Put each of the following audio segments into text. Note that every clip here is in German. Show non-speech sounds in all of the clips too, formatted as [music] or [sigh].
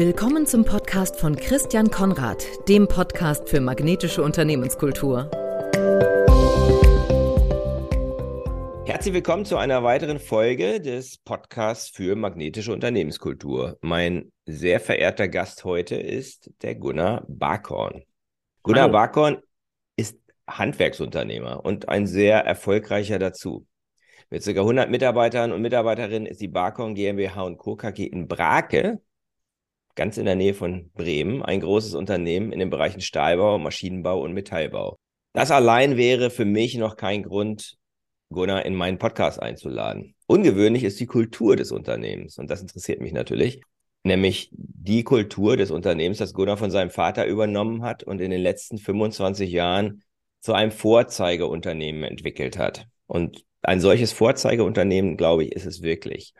Willkommen zum Podcast von Christian Konrad, dem Podcast für magnetische Unternehmenskultur. Herzlich willkommen zu einer weiteren Folge des Podcasts für magnetische Unternehmenskultur. Mein sehr verehrter Gast heute ist der Gunnar Barkhorn. Gunnar Hallo. Barkhorn ist Handwerksunternehmer und ein sehr erfolgreicher dazu. Mit ca. 100 Mitarbeitern und Mitarbeiterinnen ist die Barkhorn GmbH und Co. KG in Brake ganz in der Nähe von Bremen, ein großes Unternehmen in den Bereichen Stahlbau, Maschinenbau und Metallbau. Das allein wäre für mich noch kein Grund, Gunnar in meinen Podcast einzuladen. Ungewöhnlich ist die Kultur des Unternehmens und das interessiert mich natürlich, nämlich die Kultur des Unternehmens, das Gunnar von seinem Vater übernommen hat und in den letzten 25 Jahren zu einem Vorzeigeunternehmen entwickelt hat. Und ein solches Vorzeigeunternehmen, glaube ich, ist es wirklich.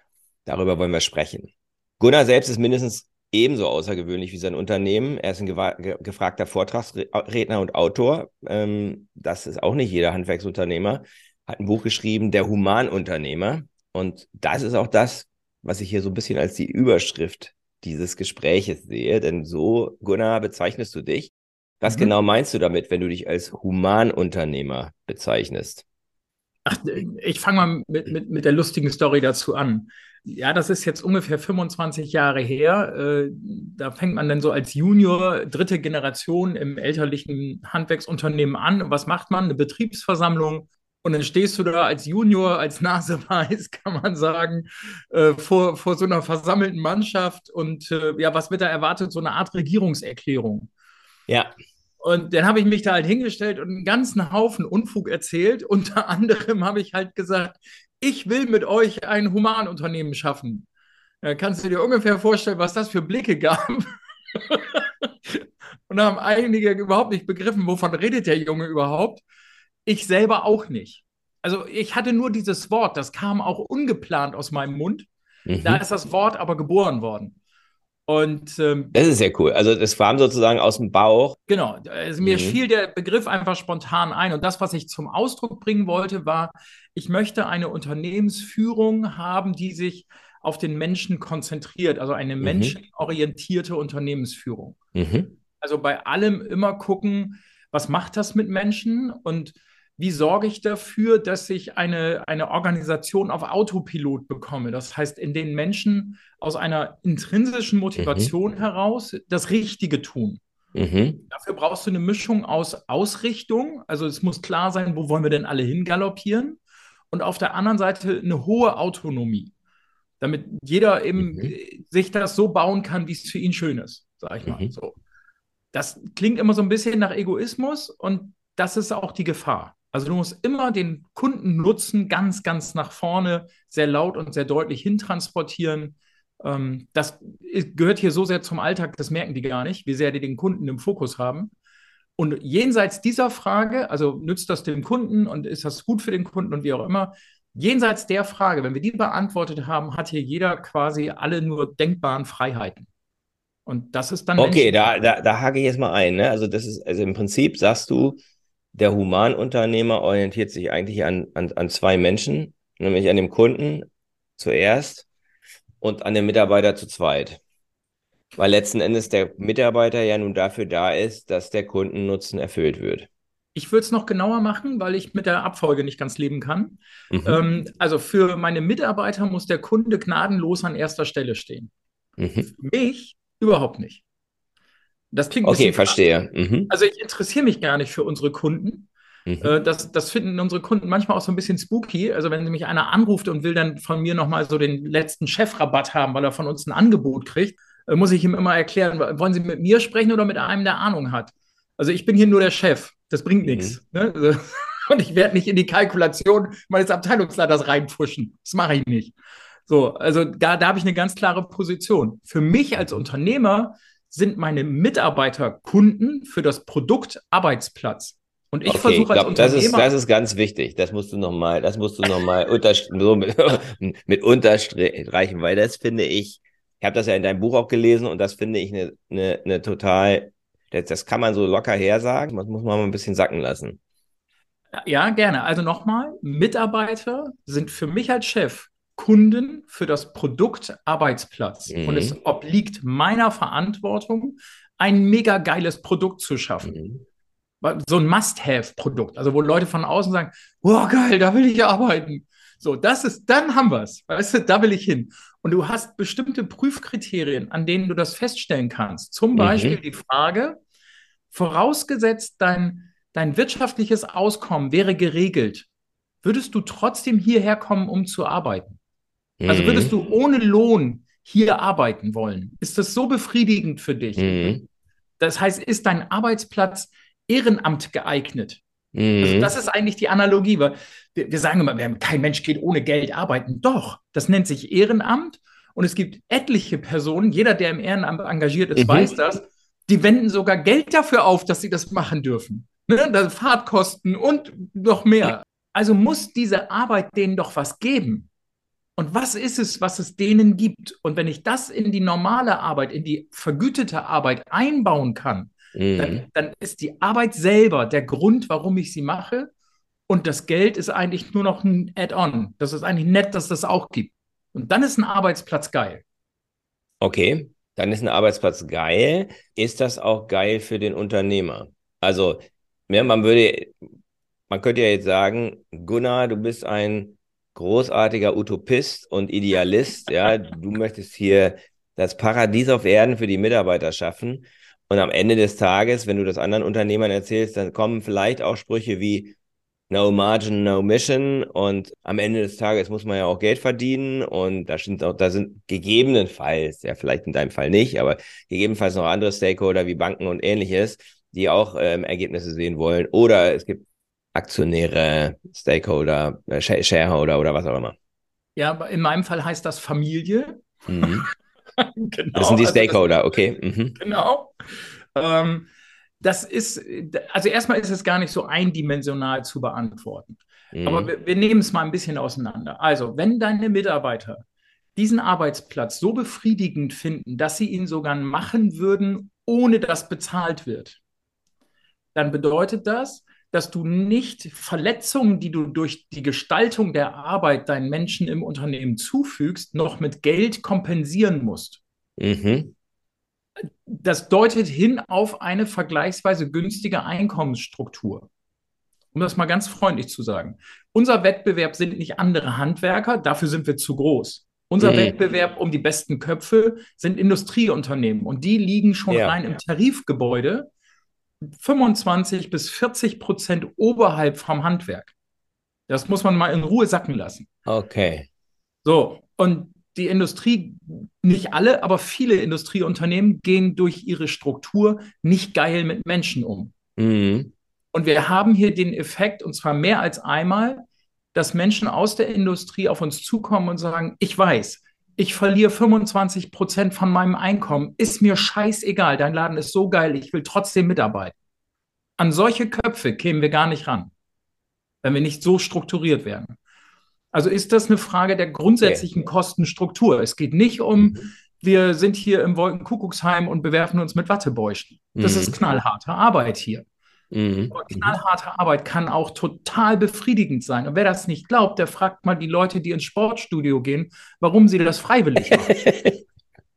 Darüber wollen wir sprechen. Gunnar selbst ist mindestens ebenso außergewöhnlich wie sein Unternehmen. Er ist ein ge gefragter Vortragsredner und Autor. Ähm, das ist auch nicht jeder Handwerksunternehmer. Hat ein Buch geschrieben, Der Humanunternehmer. Und das ist auch das, was ich hier so ein bisschen als die Überschrift dieses Gespräches sehe. Denn so, Gunnar, bezeichnest du dich. Was mhm. genau meinst du damit, wenn du dich als Humanunternehmer bezeichnest? Ach, ich fange mal mit, mit, mit der lustigen Story dazu an. Ja, das ist jetzt ungefähr 25 Jahre her. Äh, da fängt man dann so als Junior, dritte Generation im elterlichen Handwerksunternehmen an. was macht man? Eine Betriebsversammlung. Und dann stehst du da als Junior, als Naseweiß, [laughs] kann man sagen, äh, vor, vor so einer versammelten Mannschaft. Und äh, ja, was wird da erwartet? So eine Art Regierungserklärung. Ja. Und dann habe ich mich da halt hingestellt und einen ganzen Haufen Unfug erzählt. Unter [laughs] anderem habe ich halt gesagt, ich will mit euch ein Humanunternehmen schaffen. Da kannst du dir ungefähr vorstellen, was das für Blicke gab. [laughs] und da haben einige überhaupt nicht begriffen, wovon redet der Junge überhaupt. Ich selber auch nicht. Also ich hatte nur dieses Wort, das kam auch ungeplant aus meinem Mund. Mhm. Da ist das Wort aber geboren worden. Und ähm, das ist sehr cool. Also das kam sozusagen aus dem Bauch. Genau. Also mir mhm. fiel der Begriff einfach spontan ein. Und das, was ich zum Ausdruck bringen wollte, war, ich möchte eine Unternehmensführung haben, die sich auf den Menschen konzentriert, also eine mhm. menschenorientierte Unternehmensführung. Mhm. Also bei allem immer gucken, was macht das mit Menschen und wie sorge ich dafür, dass ich eine, eine Organisation auf Autopilot bekomme? Das heißt, in den Menschen aus einer intrinsischen Motivation mhm. heraus das Richtige tun. Mhm. Dafür brauchst du eine Mischung aus Ausrichtung, also es muss klar sein, wo wollen wir denn alle hingaloppieren, und auf der anderen Seite eine hohe Autonomie, damit jeder eben mhm. sich das so bauen kann, wie es für ihn schön ist, sage ich mal. Mhm. So. Das klingt immer so ein bisschen nach Egoismus und das ist auch die Gefahr. Also du musst immer den Kundennutzen ganz, ganz nach vorne, sehr laut und sehr deutlich hintransportieren. Ähm, das gehört hier so sehr zum Alltag, das merken die gar nicht, wie sehr die den Kunden im Fokus haben. Und jenseits dieser Frage, also nützt das dem Kunden und ist das gut für den Kunden und wie auch immer, jenseits der Frage, wenn wir die beantwortet haben, hat hier jeder quasi alle nur denkbaren Freiheiten. Und das ist dann. Okay, da, da, da hake ich jetzt mal ein. Ne? Also, das ist, also im Prinzip sagst du, der Humanunternehmer orientiert sich eigentlich an, an, an zwei Menschen, nämlich an dem Kunden zuerst und an dem Mitarbeiter zu zweit. Weil letzten Endes der Mitarbeiter ja nun dafür da ist, dass der Kundennutzen erfüllt wird. Ich würde es noch genauer machen, weil ich mit der Abfolge nicht ganz leben kann. Mhm. Ähm, also für meine Mitarbeiter muss der Kunde gnadenlos an erster Stelle stehen. Mhm. Für mich überhaupt nicht. Das klingt Okay, verstehe. Mhm. Also ich interessiere mich gar nicht für unsere Kunden. Mhm. Äh, das, das finden unsere Kunden manchmal auch so ein bisschen spooky. Also wenn mich einer anruft und will dann von mir nochmal so den letzten Chefrabatt haben, weil er von uns ein Angebot kriegt, äh, muss ich ihm immer erklären, wollen Sie mit mir sprechen oder mit einem, der Ahnung hat? Also ich bin hier nur der Chef. Das bringt mhm. nichts. Ne? Also, [laughs] und ich werde nicht in die Kalkulation meines Abteilungsleiters reinpfuschen. Das mache ich nicht. So, also da, da habe ich eine ganz klare Position. Für mich als Unternehmer sind meine Mitarbeiter Kunden für das Produkt Arbeitsplatz. Und ich okay, versuche als glaub, das ist, das ist ganz wichtig. Das musst du nochmal, das musst du nochmal so mit, [laughs] mit unterstreichen, weil das finde ich, ich habe das ja in deinem Buch auch gelesen und das finde ich eine, eine, eine total, das, das kann man so locker her sagen, das muss man mal ein bisschen sacken lassen. Ja, gerne. Also nochmal, Mitarbeiter sind für mich als Chef Kunden für das Produkt Arbeitsplatz. Mhm. Und es obliegt meiner Verantwortung, ein mega geiles Produkt zu schaffen. Mhm. So ein Must-Have-Produkt, also wo Leute von außen sagen, boah, geil, da will ich arbeiten. So, das ist, dann haben wir es. Weißt du, da will ich hin. Und du hast bestimmte Prüfkriterien, an denen du das feststellen kannst. Zum mhm. Beispiel die Frage, vorausgesetzt dein, dein wirtschaftliches Auskommen wäre geregelt, würdest du trotzdem hierher kommen, um zu arbeiten? Also würdest du mhm. ohne Lohn hier arbeiten wollen? Ist das so befriedigend für dich? Mhm. Das heißt, ist dein Arbeitsplatz Ehrenamt geeignet? Also mhm. Also das ist eigentlich die Analogie, weil wir, wir sagen immer, kein Mensch geht ohne Geld arbeiten. Doch, das nennt sich Ehrenamt und es gibt etliche Personen, jeder, der im Ehrenamt engagiert ist, mhm. weiß das, die wenden sogar Geld dafür auf, dass sie das machen dürfen. Ne? Fahrtkosten und noch mehr. Also muss diese Arbeit denen doch was geben. Und was ist es, was es denen gibt? Und wenn ich das in die normale Arbeit, in die vergütete Arbeit einbauen kann, mhm. dann, dann ist die Arbeit selber der Grund, warum ich sie mache. Und das Geld ist eigentlich nur noch ein Add-on. Das ist eigentlich nett, dass das auch gibt. Und dann ist ein Arbeitsplatz geil. Okay, dann ist ein Arbeitsplatz geil. Ist das auch geil für den Unternehmer? Also, ja, man würde, man könnte ja jetzt sagen, Gunnar, du bist ein großartiger Utopist und Idealist. Ja, du möchtest hier das Paradies auf Erden für die Mitarbeiter schaffen. Und am Ende des Tages, wenn du das anderen Unternehmern erzählst, dann kommen vielleicht auch Sprüche wie No Margin, No Mission. Und am Ende des Tages muss man ja auch Geld verdienen. Und da sind auch, da sind gegebenenfalls, ja, vielleicht in deinem Fall nicht, aber gegebenenfalls noch andere Stakeholder wie Banken und ähnliches, die auch ähm, Ergebnisse sehen wollen. Oder es gibt Aktionäre, Stakeholder, äh, Shareholder oder was auch immer. Ja, in meinem Fall heißt das Familie. Mhm. [laughs] genau. Das sind die also Stakeholder, also das, okay. Mhm. Genau. Ähm, das ist, also erstmal ist es gar nicht so eindimensional zu beantworten. Mhm. Aber wir, wir nehmen es mal ein bisschen auseinander. Also, wenn deine Mitarbeiter diesen Arbeitsplatz so befriedigend finden, dass sie ihn sogar machen würden, ohne dass bezahlt wird, dann bedeutet das, dass du nicht Verletzungen, die du durch die Gestaltung der Arbeit deinen Menschen im Unternehmen zufügst, noch mit Geld kompensieren musst. Mhm. Das deutet hin auf eine vergleichsweise günstige Einkommensstruktur. Um das mal ganz freundlich zu sagen. Unser Wettbewerb sind nicht andere Handwerker, dafür sind wir zu groß. Unser mhm. Wettbewerb um die besten Köpfe sind Industrieunternehmen und die liegen schon ja. rein im Tarifgebäude 25 bis 40 Prozent oberhalb vom Handwerk. Das muss man mal in Ruhe sacken lassen. Okay. So, und die Industrie, nicht alle, aber viele Industrieunternehmen gehen durch ihre Struktur nicht geil mit Menschen um. Mhm. Und wir haben hier den Effekt, und zwar mehr als einmal, dass Menschen aus der Industrie auf uns zukommen und sagen, ich weiß, ich verliere 25 Prozent von meinem Einkommen, ist mir scheißegal, dein Laden ist so geil, ich will trotzdem mitarbeiten. An solche Köpfe kämen wir gar nicht ran, wenn wir nicht so strukturiert wären. Also ist das eine Frage der grundsätzlichen. Kostenstruktur. Es geht nicht um, mhm. wir sind hier im Wolkenkuckucksheim und bewerfen uns mit Wattebäuschen. Das mhm. ist knallharte Arbeit hier. Mhm. knallharte Arbeit kann auch total befriedigend sein. Und wer das nicht glaubt, der fragt mal die Leute, die ins Sportstudio gehen, warum sie das freiwillig machen. [laughs]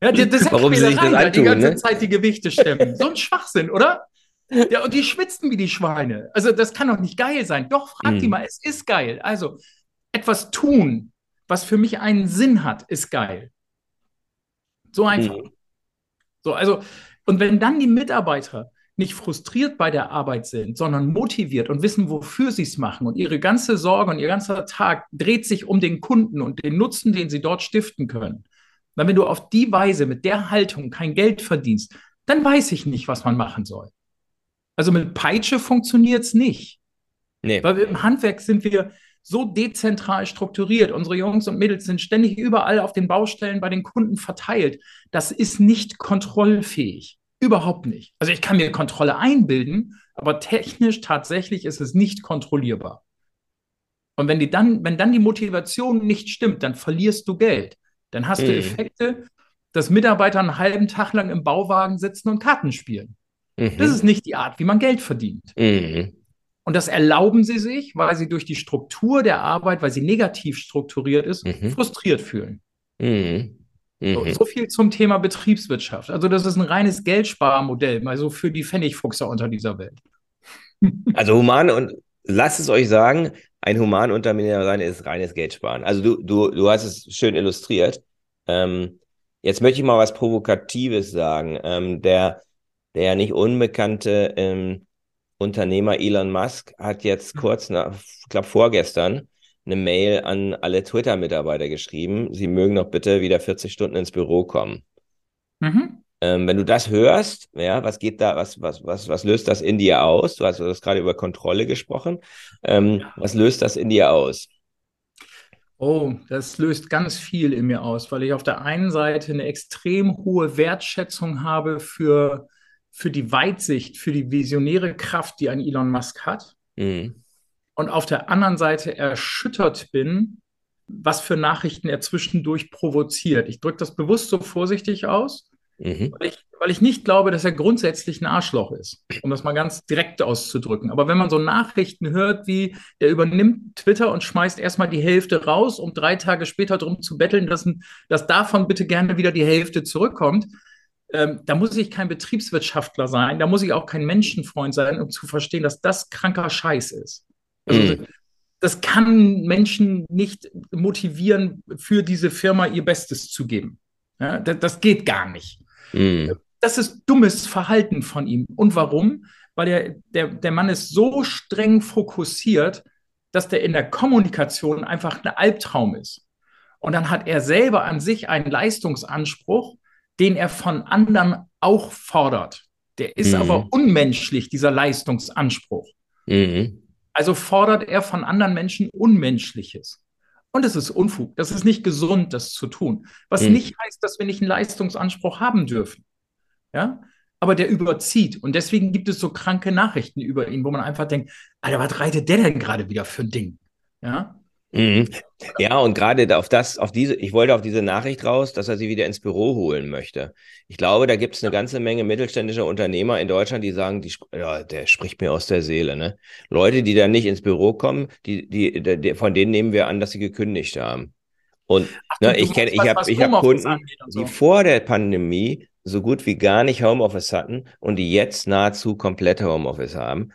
ja, das, das warum sie sich das antun, die ganze ne? Zeit die Gewichte stemmen. So ein Schwachsinn, oder? Ja, und die schwitzen wie die Schweine. Also das kann doch nicht geil sein. Doch, frag mhm. die mal, es ist geil. Also etwas tun, was für mich einen Sinn hat, ist geil. So einfach. Mhm. So, also, und wenn dann die Mitarbeiter nicht frustriert bei der Arbeit sind, sondern motiviert und wissen, wofür sie es machen und ihre ganze Sorge und ihr ganzer Tag dreht sich um den Kunden und den Nutzen, den sie dort stiften können. Weil wenn du auf die Weise mit der Haltung kein Geld verdienst, dann weiß ich nicht, was man machen soll. Also mit Peitsche funktioniert es nicht. Nee. Weil im Handwerk sind wir so dezentral strukturiert. Unsere Jungs und Mädels sind ständig überall auf den Baustellen bei den Kunden verteilt. Das ist nicht kontrollfähig. Überhaupt nicht. Also ich kann mir Kontrolle einbilden, aber technisch tatsächlich ist es nicht kontrollierbar. Und wenn die dann, wenn dann die Motivation nicht stimmt, dann verlierst du Geld. Dann hast mhm. du Effekte, dass Mitarbeiter einen halben Tag lang im Bauwagen sitzen und Karten spielen. Mhm. Das ist nicht die Art, wie man Geld verdient. Mhm. Und das erlauben sie sich, weil sie durch die Struktur der Arbeit, weil sie negativ strukturiert ist, mhm. frustriert fühlen. Mhm. So, mhm. so, viel zum Thema Betriebswirtschaft. Also das ist ein reines Geldsparmodell, also für die Pfennigfuchser unter dieser Welt. [laughs] Also human und lasst es euch sagen, ein Humanunternehmer sein ist reines Geldsparen. Also du, du, du hast es schön illustriert. Ähm, jetzt möchte ich mal was Provokatives sagen. Ähm, der, der nicht unbekannte ähm, Unternehmer Elon Musk hat jetzt kurz nach, ich glaube vorgestern, eine Mail an alle Twitter-Mitarbeiter geschrieben, sie mögen doch bitte wieder 40 Stunden ins Büro kommen. Mhm. Ähm, wenn du das hörst, ja, was geht da, was, was, was, was löst das in dir aus? Du hast, du hast gerade über Kontrolle gesprochen. Ähm, was löst das in dir aus? Oh, das löst ganz viel in mir aus, weil ich auf der einen Seite eine extrem hohe Wertschätzung habe für, für die Weitsicht, für die visionäre Kraft, die ein Elon Musk hat. Mhm und auf der anderen Seite erschüttert bin, was für Nachrichten er zwischendurch provoziert. Ich drücke das bewusst so vorsichtig aus, mhm. weil, ich, weil ich nicht glaube, dass er grundsätzlich ein Arschloch ist, um das mal ganz direkt auszudrücken. Aber wenn man so Nachrichten hört, wie der übernimmt Twitter und schmeißt erstmal die Hälfte raus, um drei Tage später darum zu betteln, dass, dass davon bitte gerne wieder die Hälfte zurückkommt, ähm, da muss ich kein Betriebswirtschaftler sein, da muss ich auch kein Menschenfreund sein, um zu verstehen, dass das kranker Scheiß ist. Also, mhm. Das kann Menschen nicht motivieren, für diese Firma ihr Bestes zu geben. Ja, das, das, geht gar nicht. Mhm. Das ist dummes Verhalten von ihm. Und warum? Weil er, der, der Mann ist so streng fokussiert, dass der in der Kommunikation einfach ein Albtraum ist. Und dann hat er selber an sich einen Leistungsanspruch, den er von anderen auch fordert. Der ist mhm. aber unmenschlich, dieser Leistungsanspruch. Mhm. Also fordert er von anderen Menschen Unmenschliches. Und es ist Unfug. Das ist nicht gesund, das zu tun. Was mhm. nicht heißt, dass wir nicht einen Leistungsanspruch haben dürfen. Ja? Aber der überzieht. Und deswegen gibt es so kranke Nachrichten über ihn, wo man einfach denkt, Alter, was reitet der denn gerade wieder für ein Ding? Ja? Mhm. Ja, und gerade auf das, auf diese, ich wollte auf diese Nachricht raus, dass er sie wieder ins Büro holen möchte. Ich glaube, da gibt es eine ganze Menge mittelständischer Unternehmer in Deutschland, die sagen, die, ja, der spricht mir aus der Seele, ne? Leute, die dann nicht ins Büro kommen, die, die, die von denen nehmen wir an, dass sie gekündigt haben. Und Ach, ne, ich kenne, ich habe, ich habe Kunden, so. die vor der Pandemie so gut wie gar nicht Homeoffice hatten und die jetzt nahezu komplett Homeoffice haben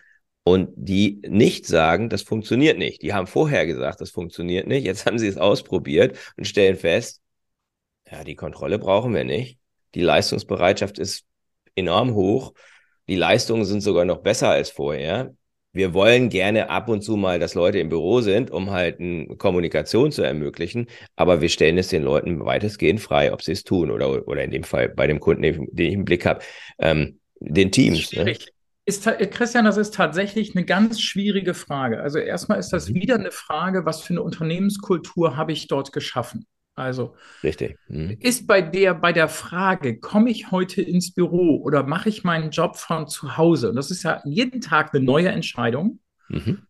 und die nicht sagen, das funktioniert nicht. Die haben vorher gesagt, das funktioniert nicht. Jetzt haben sie es ausprobiert und stellen fest, ja, die Kontrolle brauchen wir nicht. Die Leistungsbereitschaft ist enorm hoch. Die Leistungen sind sogar noch besser als vorher. Wir wollen gerne ab und zu mal, dass Leute im Büro sind, um halt eine Kommunikation zu ermöglichen. Aber wir stellen es den Leuten weitestgehend frei, ob sie es tun oder, oder in dem Fall bei dem Kunden, den ich im Blick habe, ähm, den Teams. Ne? Schwierig. Ne? Ist, Christian, das ist tatsächlich eine ganz schwierige Frage. Also erstmal ist das mhm. wieder eine Frage, was für eine Unternehmenskultur habe ich dort geschaffen? Also Richtig. Mhm. ist bei der, bei der Frage, komme ich heute ins Büro oder mache ich meinen Job von zu Hause? Und das ist ja jeden Tag eine neue Entscheidung. Mhm.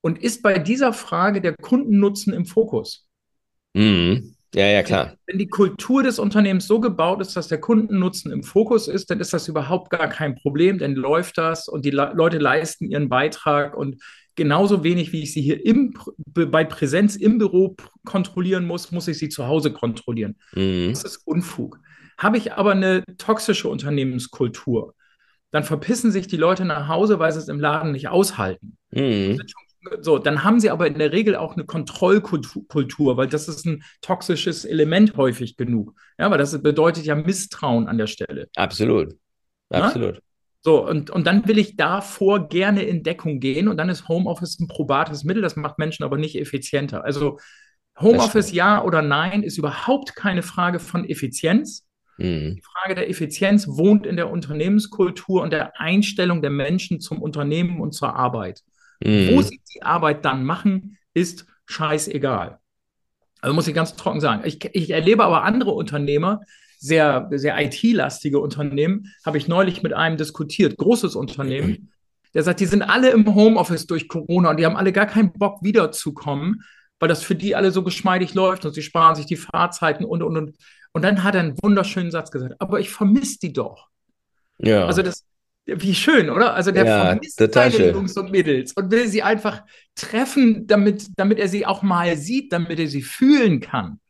Und ist bei dieser Frage der Kundennutzen im Fokus? Mhm. Ja, ja, klar. Wenn die Kultur des Unternehmens so gebaut ist, dass der Kundennutzen im Fokus ist, dann ist das überhaupt gar kein Problem, dann läuft das und die Leute leisten ihren Beitrag und genauso wenig, wie ich sie hier im, bei Präsenz im Büro kontrollieren muss, muss ich sie zu Hause kontrollieren. Mhm. Das ist Unfug. Habe ich aber eine toxische Unternehmenskultur, dann verpissen sich die Leute nach Hause, weil sie es im Laden nicht aushalten. Mhm. Sind schon so, dann haben sie aber in der Regel auch eine Kontrollkultur, weil das ist ein toxisches Element häufig genug. Ja, weil das bedeutet ja Misstrauen an der Stelle. Absolut. Absolut. Ja? So, und, und dann will ich davor gerne in Deckung gehen und dann ist Homeoffice ein probates Mittel, das macht Menschen aber nicht effizienter. Also Homeoffice ja oder nein ist überhaupt keine Frage von Effizienz. Mhm. Die Frage der Effizienz wohnt in der Unternehmenskultur und der Einstellung der Menschen zum Unternehmen und zur Arbeit. Mhm. Wo sie die Arbeit dann machen, ist scheißegal. Also muss ich ganz trocken sagen. Ich, ich erlebe aber andere Unternehmer, sehr, sehr IT-lastige Unternehmen, habe ich neulich mit einem diskutiert, großes Unternehmen, der sagt, die sind alle im Homeoffice durch Corona und die haben alle gar keinen Bock wiederzukommen, weil das für die alle so geschmeidig läuft und sie sparen sich die Fahrzeiten und, und, und. Und dann hat er einen wunderschönen Satz gesagt, aber ich vermisse die doch. Ja. Also das, wie schön, oder? Also der ja, vermisst seine Jungs und Mädels und will sie einfach treffen, damit, damit er sie auch mal sieht, damit er sie fühlen kann.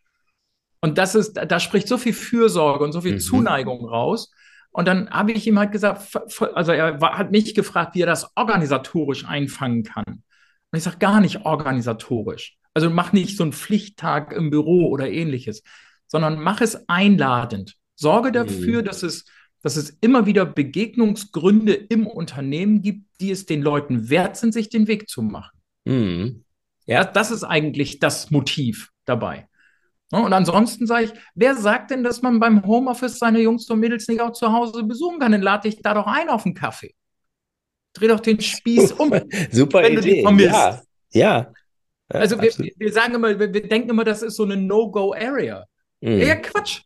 Und das ist, da spricht so viel Fürsorge und so viel mhm. Zuneigung raus. Und dann habe ich ihm halt gesagt, also er hat mich gefragt, wie er das organisatorisch einfangen kann. Und ich sage gar nicht organisatorisch. Also mach nicht so einen Pflichttag im Büro oder ähnliches, sondern mach es einladend. Sorge dafür, mhm. dass es dass es immer wieder Begegnungsgründe im Unternehmen gibt, die es den Leuten wert sind, sich den Weg zu machen. Mhm. Ja, das ist eigentlich das Motiv dabei. Und ansonsten sage ich, wer sagt denn, dass man beim Homeoffice seine Jungs und Mädels nicht auch zu Hause besuchen kann? Dann lade ich da doch ein auf einen Kaffee. Dreh doch den Spieß um. [laughs] Super wenn Idee. Du die ja, ja. Also wir, wir, sagen immer, wir, wir, denken immer, das ist so eine No-Go-Area. Mhm. Ja, Quatsch.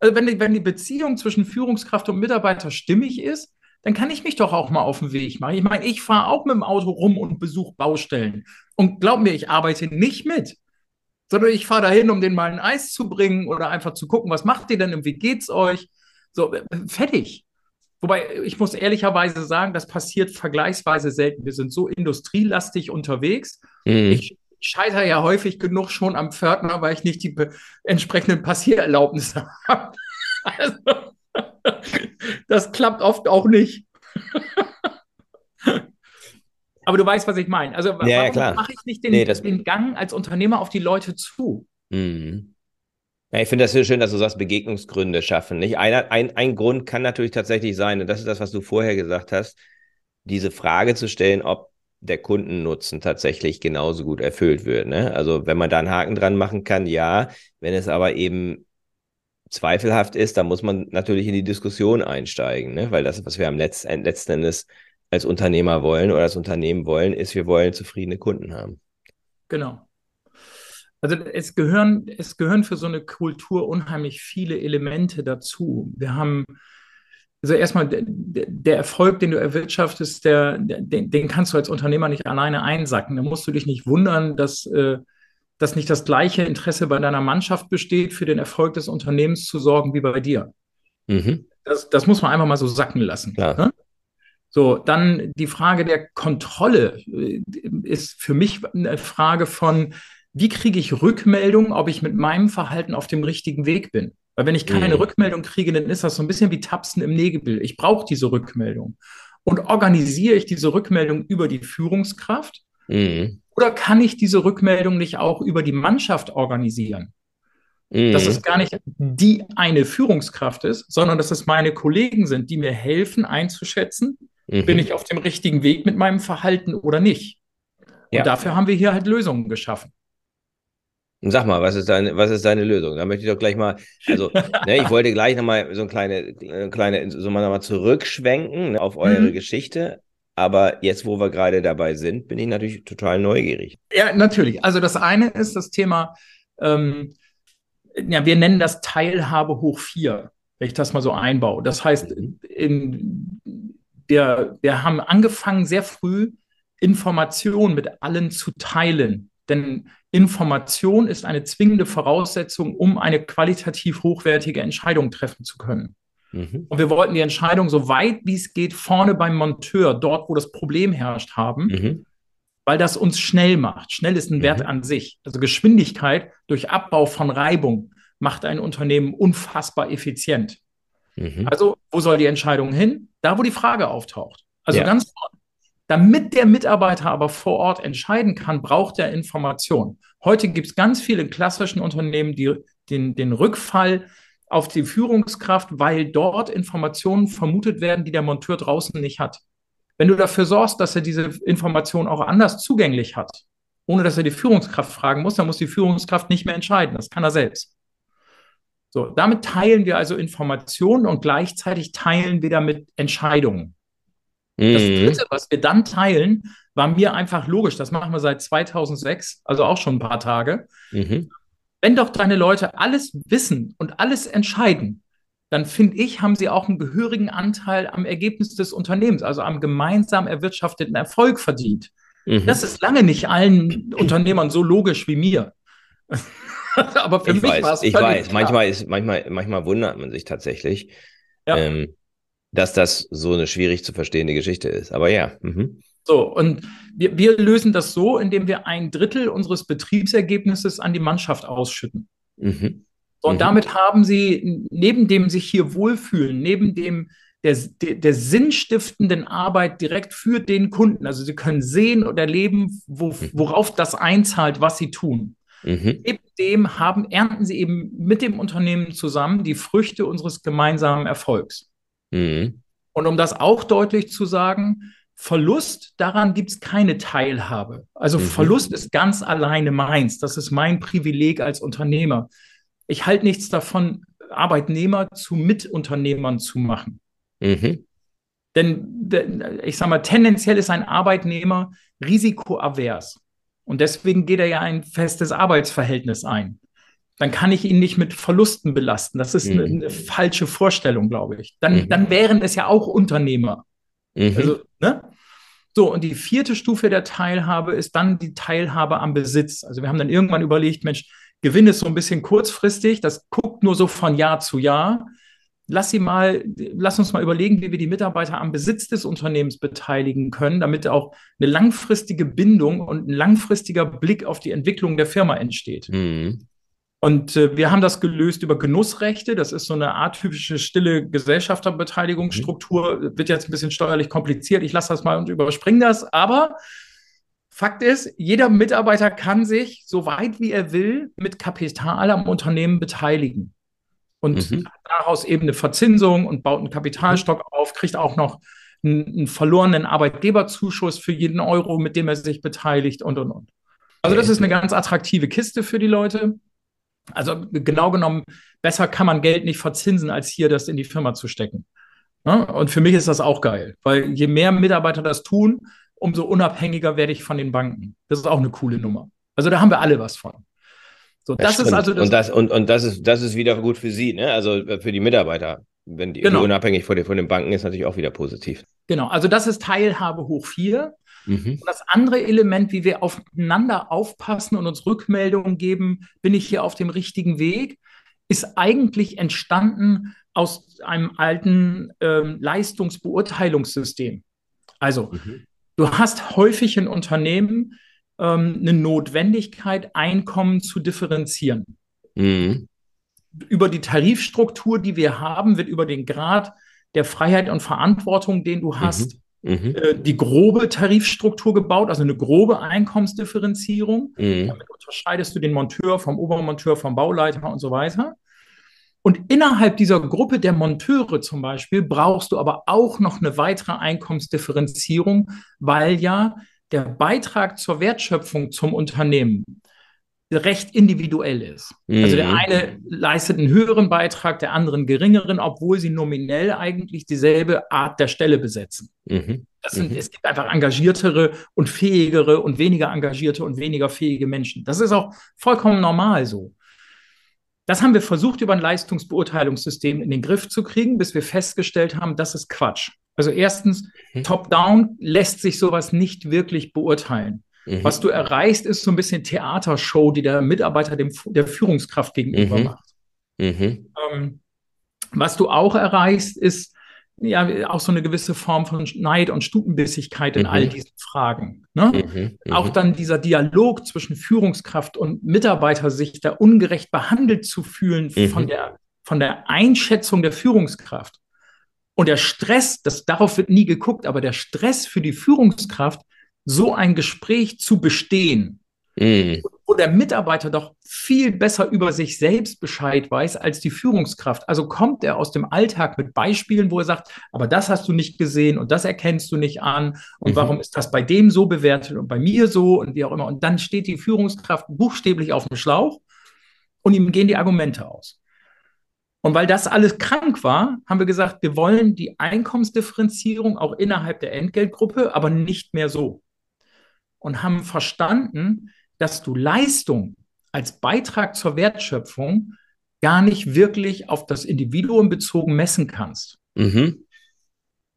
Also wenn die, wenn die Beziehung zwischen Führungskraft und Mitarbeiter stimmig ist, dann kann ich mich doch auch mal auf den Weg machen. Ich meine, ich fahre auch mit dem Auto rum und besuche Baustellen. Und glaub mir, ich arbeite nicht mit, sondern ich fahre dahin, um den mal ein Eis zu bringen oder einfach zu gucken, was macht ihr denn und wie geht's euch? So, äh, fertig. Wobei ich muss ehrlicherweise sagen, das passiert vergleichsweise selten. Wir sind so industrielastig unterwegs. Mhm. Ich scheitere ja häufig genug schon am Pförtner, weil ich nicht die entsprechenden Passiererlaubnisse [laughs] habe. Also, das klappt oft auch nicht. [laughs] Aber du weißt, was ich meine. Also, ja, warum mache ich nicht den, nee, den, Gang als Unternehmer auf die Leute zu? Mhm. Ja, ich finde das so schön, dass du sagst, Begegnungsgründe schaffen. Nicht? Ein, ein, ein Grund kann natürlich tatsächlich sein, und das ist das, was du vorher gesagt hast, diese Frage zu stellen, ob der Kundennutzen tatsächlich genauso gut erfüllt wird. Ne? Also wenn man da einen Haken dran machen kann, ja. Wenn es aber eben zweifelhaft ist, dann muss man natürlich in die Diskussion einsteigen, ne? weil das, was wir am letzten, letzten Endes als Unternehmer wollen oder als Unternehmen wollen, ist, wir wollen zufriedene Kunden haben. Genau. Also es gehören, es gehören für so eine Kultur unheimlich viele Elemente dazu. Wir haben also erstmal der, der, Erfolg, den du erwirtschaftest, der, den, den, kannst du als Unternehmer nicht alleine einsacken. Da musst du dich nicht wundern, dass, äh, dass nicht das gleiche Interesse bei deiner Mannschaft besteht, für den Erfolg des Unternehmens zu sorgen wie bei dir. Mhm. Das, das, muss man einfach mal so sacken lassen. Ne? So, dann die Frage der Kontrolle äh, ist für mich eine Frage von, wie kriege ich Rückmeldung, ob ich mit meinem Verhalten auf dem richtigen Weg bin? Weil wenn ich keine mhm. Rückmeldung kriege, dann ist das so ein bisschen wie Tapsen im Nägelbild. Ich brauche diese Rückmeldung. Und organisiere ich diese Rückmeldung über die Führungskraft? Mhm. Oder kann ich diese Rückmeldung nicht auch über die Mannschaft organisieren? Mhm. Dass es gar nicht die eine Führungskraft ist, sondern dass es meine Kollegen sind, die mir helfen einzuschätzen, mhm. bin ich auf dem richtigen Weg mit meinem Verhalten oder nicht. Und ja. dafür haben wir hier halt Lösungen geschaffen. Sag mal, was ist deine, was ist deine Lösung? Da möchte ich doch gleich mal, also, ne, ich wollte gleich nochmal so eine kleine, äh, kleine, so mal nochmal zurückschwenken ne, auf eure mhm. Geschichte. Aber jetzt, wo wir gerade dabei sind, bin ich natürlich total neugierig. Ja, natürlich. Also das eine ist das Thema, ähm, ja, wir nennen das Teilhabe hoch vier, wenn ich das mal so einbaue. Das heißt, mhm. in, wir, wir haben angefangen, sehr früh Informationen mit allen zu teilen. Denn Information ist eine zwingende Voraussetzung, um eine qualitativ hochwertige Entscheidung treffen zu können. Mhm. Und wir wollten die Entscheidung so weit wie es geht vorne beim Monteur, dort wo das Problem herrscht, haben, mhm. weil das uns schnell macht. Schnell ist ein mhm. Wert an sich. Also Geschwindigkeit durch Abbau von Reibung macht ein Unternehmen unfassbar effizient. Mhm. Also wo soll die Entscheidung hin? Da, wo die Frage auftaucht. Also ja. ganz damit der Mitarbeiter aber vor Ort entscheiden kann, braucht er Information. Heute gibt es ganz viele klassischen Unternehmen, die den, den Rückfall auf die Führungskraft, weil dort Informationen vermutet werden, die der Monteur draußen nicht hat. Wenn du dafür sorgst, dass er diese Information auch anders zugänglich hat, ohne dass er die Führungskraft fragen muss, dann muss die Führungskraft nicht mehr entscheiden. Das kann er selbst. So, damit teilen wir also Informationen und gleichzeitig teilen wir damit Entscheidungen. Das mhm. Dritte, was wir dann teilen, war mir einfach logisch. Das machen wir seit 2006, also auch schon ein paar Tage. Mhm. Wenn doch deine Leute alles wissen und alles entscheiden, dann finde ich, haben sie auch einen gehörigen Anteil am Ergebnis des Unternehmens, also am gemeinsam erwirtschafteten Erfolg verdient. Mhm. Das ist lange nicht allen Unternehmern so logisch wie mir. [laughs] Aber für ich mich war es Ich weiß, klar. manchmal ist, manchmal, manchmal wundert man sich tatsächlich. Ja. Ähm, dass das so eine schwierig zu verstehende Geschichte ist. Aber ja. Mhm. So, und wir, wir lösen das so, indem wir ein Drittel unseres Betriebsergebnisses an die Mannschaft ausschütten. Mhm. So, und mhm. damit haben sie neben dem sich hier wohlfühlen, neben dem der, der, der, sinnstiftenden Arbeit direkt für den Kunden. Also sie können sehen oder erleben, wo, mhm. worauf das einzahlt, was sie tun. Mhm. Neben dem haben, ernten sie eben mit dem Unternehmen zusammen die Früchte unseres gemeinsamen Erfolgs. Mhm. Und um das auch deutlich zu sagen, Verlust, daran gibt es keine Teilhabe. Also mhm. Verlust ist ganz alleine meins. Das ist mein Privileg als Unternehmer. Ich halte nichts davon, Arbeitnehmer zu Mitunternehmern zu machen. Mhm. Denn ich sage mal, tendenziell ist ein Arbeitnehmer risikoavers. Und deswegen geht er ja ein festes Arbeitsverhältnis ein. Dann kann ich ihn nicht mit Verlusten belasten. Das ist mhm. eine, eine, falsche Vorstellung, glaube ich. Dann, mhm. dann wären es ja auch Unternehmer. Mhm. Also, ne? So, und die vierte Stufe der Teilhabe ist dann die Teilhabe am Besitz. Also wir haben dann irgendwann überlegt, Mensch, Gewinn ist so ein bisschen kurzfristig, das guckt nur so von Jahr zu Jahr lass sie mal, lass uns mal überlegen, wie wir die Mitarbeiter am Besitz des Unternehmens beteiligen können, damit auch eine langfristige Bindung und ein langfristiger Blick auf die Entwicklung der Firma entsteht. Mhm. Und äh, wir haben das gelöst über Genussrechte. Das ist so eine atypische stille Gesellschafterbeteiligungsstruktur. Wird jetzt ein bisschen steuerlich kompliziert. Ich lasse das mal und überspringe das. Aber Fakt ist, jeder Mitarbeiter kann sich, so weit wie er will, mit Kapital am Unternehmen beteiligen und mhm. daraus eben eine Verzinsung und baut einen Kapitalstock mhm. auf, kriegt auch noch einen, einen, verlorenen Arbeitgeberzuschuss für jeden Euro, mit dem er sich beteiligt und und und. Also das ist eine ganz attraktive Kiste für die Leute. Also genau genommen, besser kann man Geld nicht verzinsen, als hier das in die Firma zu stecken. Ja? Und für mich ist das auch geil, weil je mehr Mitarbeiter das tun, umso unabhängiger werde ich von den Banken. Das ist auch eine coole Nummer. Also da haben wir alle was von. So, das, das ist also das und das und, und das ist das ist wieder gut für Sie, ne? Also äh, für die Mitarbeiter, wenn die, genau. unabhängig von den, von den Banken ist natürlich auch wieder positiv. Genau, also das ist Teilhabe hoch 4. Mhm. Und das andere Element, wie wir aufeinander aufpassen und uns Rückmeldungen geben, bin ich hier auf dem richtigen Weg, ist eigentlich entstanden aus einem alten ähm, Leistungsbeurteilungssystem. Also, mhm. du hast häufig in Unternehmen ähm, eine Notwendigkeit, Einkommen zu differenzieren. Mhm. Über die Tarifstruktur, die wir haben, wird über den Grad der Freiheit und Verantwortung, den du hast, mhm. Mhm. Äh, die grobe Tarifstruktur gebaut, also eine grobe Einkommensdifferenzierung. Mhm. Damit unterscheidest du den Monteur vom Obermonteur, vom Bauleiter und so weiter. Und innerhalb dieser Gruppe der Monteure zum Beispiel brauchst du aber auch noch eine weitere Einkommensdifferenzierung, weil ja der Beitrag zur Wertschöpfung zum Unternehmen recht individuell ist. Mhm. Also der mhm. eine leistet einen höheren Beitrag, der andere einen geringeren, obwohl sie nominell eigentlich dieselbe Art der Stelle besetzen. Mhm. Sind, mhm. Es gibt einfach engagiertere und fähigere und weniger engagierte und weniger fähige Menschen. Das ist auch vollkommen normal so. Das haben wir versucht, über ein Leistungsbeurteilungssystem in den Griff zu kriegen, bis wir festgestellt haben, das ist Quatsch. Also erstens, mhm. top-down lässt sich sowas nicht wirklich beurteilen. Mhm. Was du erreichst, ist so ein bisschen Theatershow, die der Mitarbeiter dem, der Führungskraft gegenüber mhm. macht. Mhm. Ähm, was du auch erreichst, ist ja auch so eine gewisse Form von Neid und Stutenbissigkeit in all mhm. diesen Fragen. Ne? Mhm. Auch dann dieser Dialog zwischen Führungskraft und Mitarbeiter, sich da ungerecht behandelt zu fühlen von, der, von der Einschätzung der Führungskraft und der Stress, das, darauf wird nie geguckt, aber der Stress für die Führungskraft, so ein Gespräch zu bestehen, mm. wo der Mitarbeiter doch viel besser über sich selbst Bescheid weiß als die Führungskraft. Also kommt er aus dem Alltag mit Beispielen, wo er sagt, aber das hast du nicht gesehen und das erkennst du nicht an und mhm. warum ist das bei dem so bewertet und bei mir so und wie auch immer. Und dann steht die Führungskraft buchstäblich auf dem Schlauch und ihm gehen die Argumente aus. Und weil das alles krank war, haben wir gesagt, wir wollen die Einkommensdifferenzierung auch innerhalb der Entgeltgruppe, aber nicht mehr so. Und haben verstanden, dass du Leistung als Beitrag zur Wertschöpfung gar nicht wirklich auf das Individuum bezogen messen kannst. Mhm.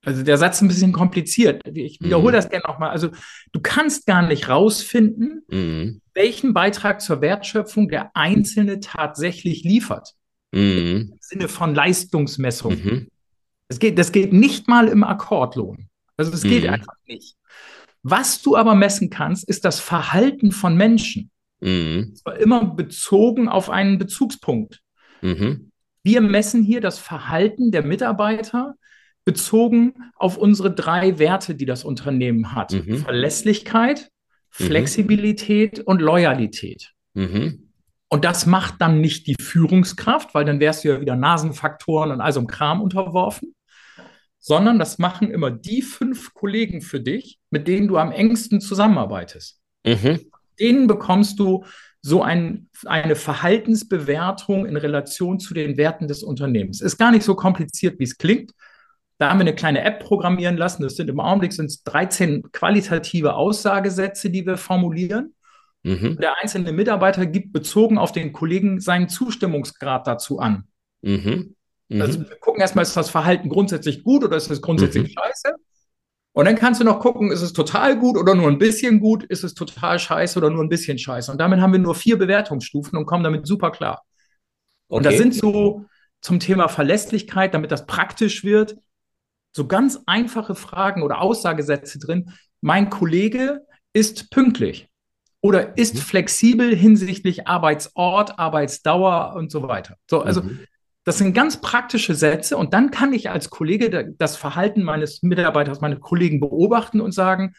Also der Satz ist ein bisschen kompliziert. Ich wiederhole mhm. das gerne nochmal. Also du kannst gar nicht rausfinden, mhm. welchen Beitrag zur Wertschöpfung der Einzelne tatsächlich liefert. Mhm. Im Sinne von Leistungsmessung. Mhm. Das geht, das geht nicht mal im Akkordlohn. Also es geht mhm. einfach nicht. Was du aber messen kannst, ist das Verhalten von Menschen. Mhm. Immer bezogen auf einen Bezugspunkt. Mhm. Wir messen hier das Verhalten der Mitarbeiter bezogen auf unsere drei Werte, die das Unternehmen hat. Mhm. Verlässlichkeit, mhm. Flexibilität und Loyalität. Mhm. Und das macht dann nicht die Führungskraft, weil dann wärst du ja wieder Nasenfaktoren und all so einem Kram unterworfen, sondern das machen immer die fünf Kollegen für dich, mit denen du am engsten zusammenarbeitest. Mhm. Denen bekommst du so ein, eine Verhaltensbewertung in Relation zu den Werten des Unternehmens. Ist gar nicht so kompliziert, wie es klingt. Da haben wir eine kleine App programmieren lassen. Das sind im Augenblick sind es 13 qualitative Aussagesätze, die wir formulieren. Mhm. Der einzelne Mitarbeiter gibt bezogen auf den Kollegen seinen Zustimmungsgrad dazu an. Mhm. Mhm. Also wir gucken erstmal, ist das Verhalten grundsätzlich gut oder ist es grundsätzlich mhm. scheiße? Und dann kannst du noch gucken, ist es total gut oder nur ein bisschen gut, ist es total scheiße oder nur ein bisschen scheiße. Und damit haben wir nur vier Bewertungsstufen und kommen damit super klar. Okay. Und das sind so zum Thema Verlässlichkeit, damit das praktisch wird, so ganz einfache Fragen oder Aussagesätze drin. Mein Kollege ist pünktlich oder ist mhm. flexibel hinsichtlich Arbeitsort, Arbeitsdauer und so weiter. So, also mhm. Das sind ganz praktische Sätze und dann kann ich als Kollege das Verhalten meines Mitarbeiters, meines Kollegen beobachten und sagen,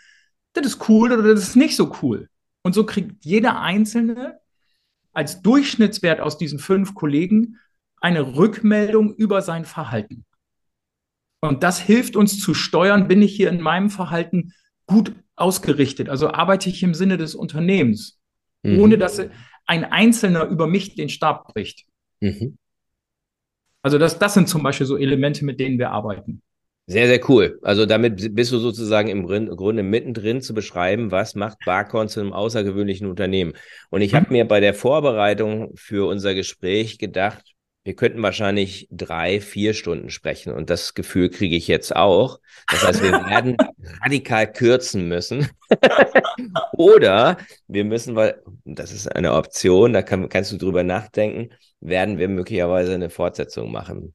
das ist cool oder das ist nicht so cool. Und so kriegt jeder Einzelne als Durchschnittswert aus diesen fünf Kollegen eine Rückmeldung über sein Verhalten. Und das hilft uns zu steuern, bin ich hier in meinem Verhalten gut ausgerichtet? Also arbeite ich im Sinne des Unternehmens, mhm. ohne dass ein Einzelner über mich den Stab bricht. Mhm. Also das, das sind zum Beispiel so Elemente, mit denen wir arbeiten. Sehr, sehr cool. Also damit bist du sozusagen im Grunde mittendrin zu beschreiben, was macht Barcon zu einem außergewöhnlichen Unternehmen. Und ich mhm. habe mir bei der Vorbereitung für unser Gespräch gedacht, wir könnten wahrscheinlich drei, vier Stunden sprechen und das Gefühl kriege ich jetzt auch. Das heißt, wir werden [laughs] radikal kürzen müssen. [laughs] Oder wir müssen, weil das ist eine Option, da kann, kannst du drüber nachdenken, werden wir möglicherweise eine Fortsetzung machen.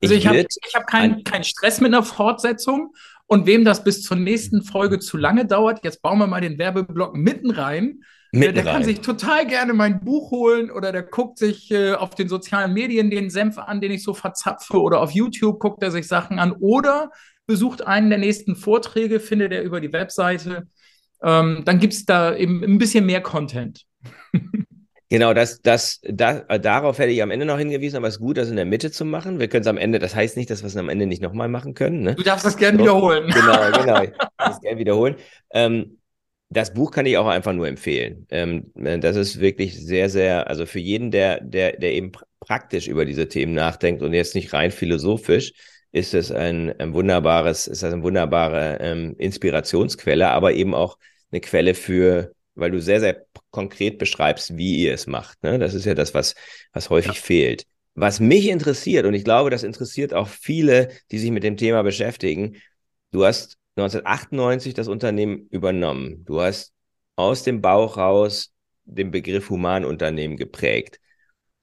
Ich also ich habe hab keinen kein Stress mit einer Fortsetzung und wem das bis zur nächsten Folge zu lange dauert, jetzt bauen wir mal den Werbeblock mitten rein. Der, der kann sich total gerne mein Buch holen oder der guckt sich äh, auf den sozialen Medien den Senf an, den ich so verzapfe oder auf YouTube guckt er sich Sachen an oder besucht einen der nächsten Vorträge, findet er über die Webseite. Ähm, dann gibt es da eben ein bisschen mehr Content. [laughs] Genau, das, das, das, äh, darauf hätte ich am Ende noch hingewiesen, aber es ist gut, das in der Mitte zu machen. Wir können es am Ende, das heißt nicht, dass wir es am Ende nicht nochmal machen können. Ne? Du darfst das gerne so, wiederholen. Genau, genau. [laughs] Ich darf das gerne wiederholen. Ähm, das Buch kann ich auch einfach nur empfehlen. Ähm, äh, das ist wirklich sehr, sehr, also für jeden, der, der, der eben praktisch über diese Themen nachdenkt und jetzt nicht rein philosophisch, ist es ein, ein wunderbares, ist das eine wunderbare ähm, Inspirationsquelle, aber eben auch eine Quelle für, weil du sehr, sehr konkret beschreibst, wie ihr es macht. Ne? Das ist ja das, was, was häufig ja. fehlt. Was mich interessiert, und ich glaube, das interessiert auch viele, die sich mit dem Thema beschäftigen, du hast 1998 das Unternehmen übernommen. Du hast aus dem Bauch raus den Begriff Humanunternehmen geprägt.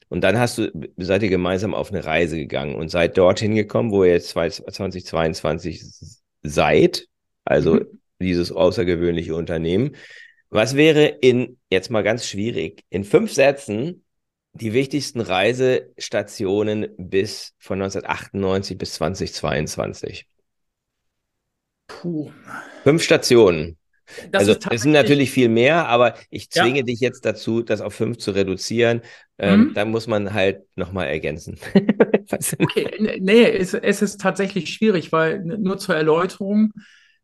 Und dann hast du, seid ihr gemeinsam auf eine Reise gegangen und seid dorthin gekommen, wo ihr jetzt 2022 seid, also mhm. dieses außergewöhnliche Unternehmen. Was wäre in, jetzt mal ganz schwierig, in fünf Sätzen die wichtigsten Reisestationen bis von 1998 bis 2022? Puh. Fünf Stationen. Das also es sind natürlich viel mehr, aber ich zwinge ja. dich jetzt dazu, das auf fünf zu reduzieren. Ähm, mhm. Da muss man halt nochmal ergänzen. [laughs] okay, nee, es, es, ist tatsächlich schwierig, weil nur zur Erläuterung,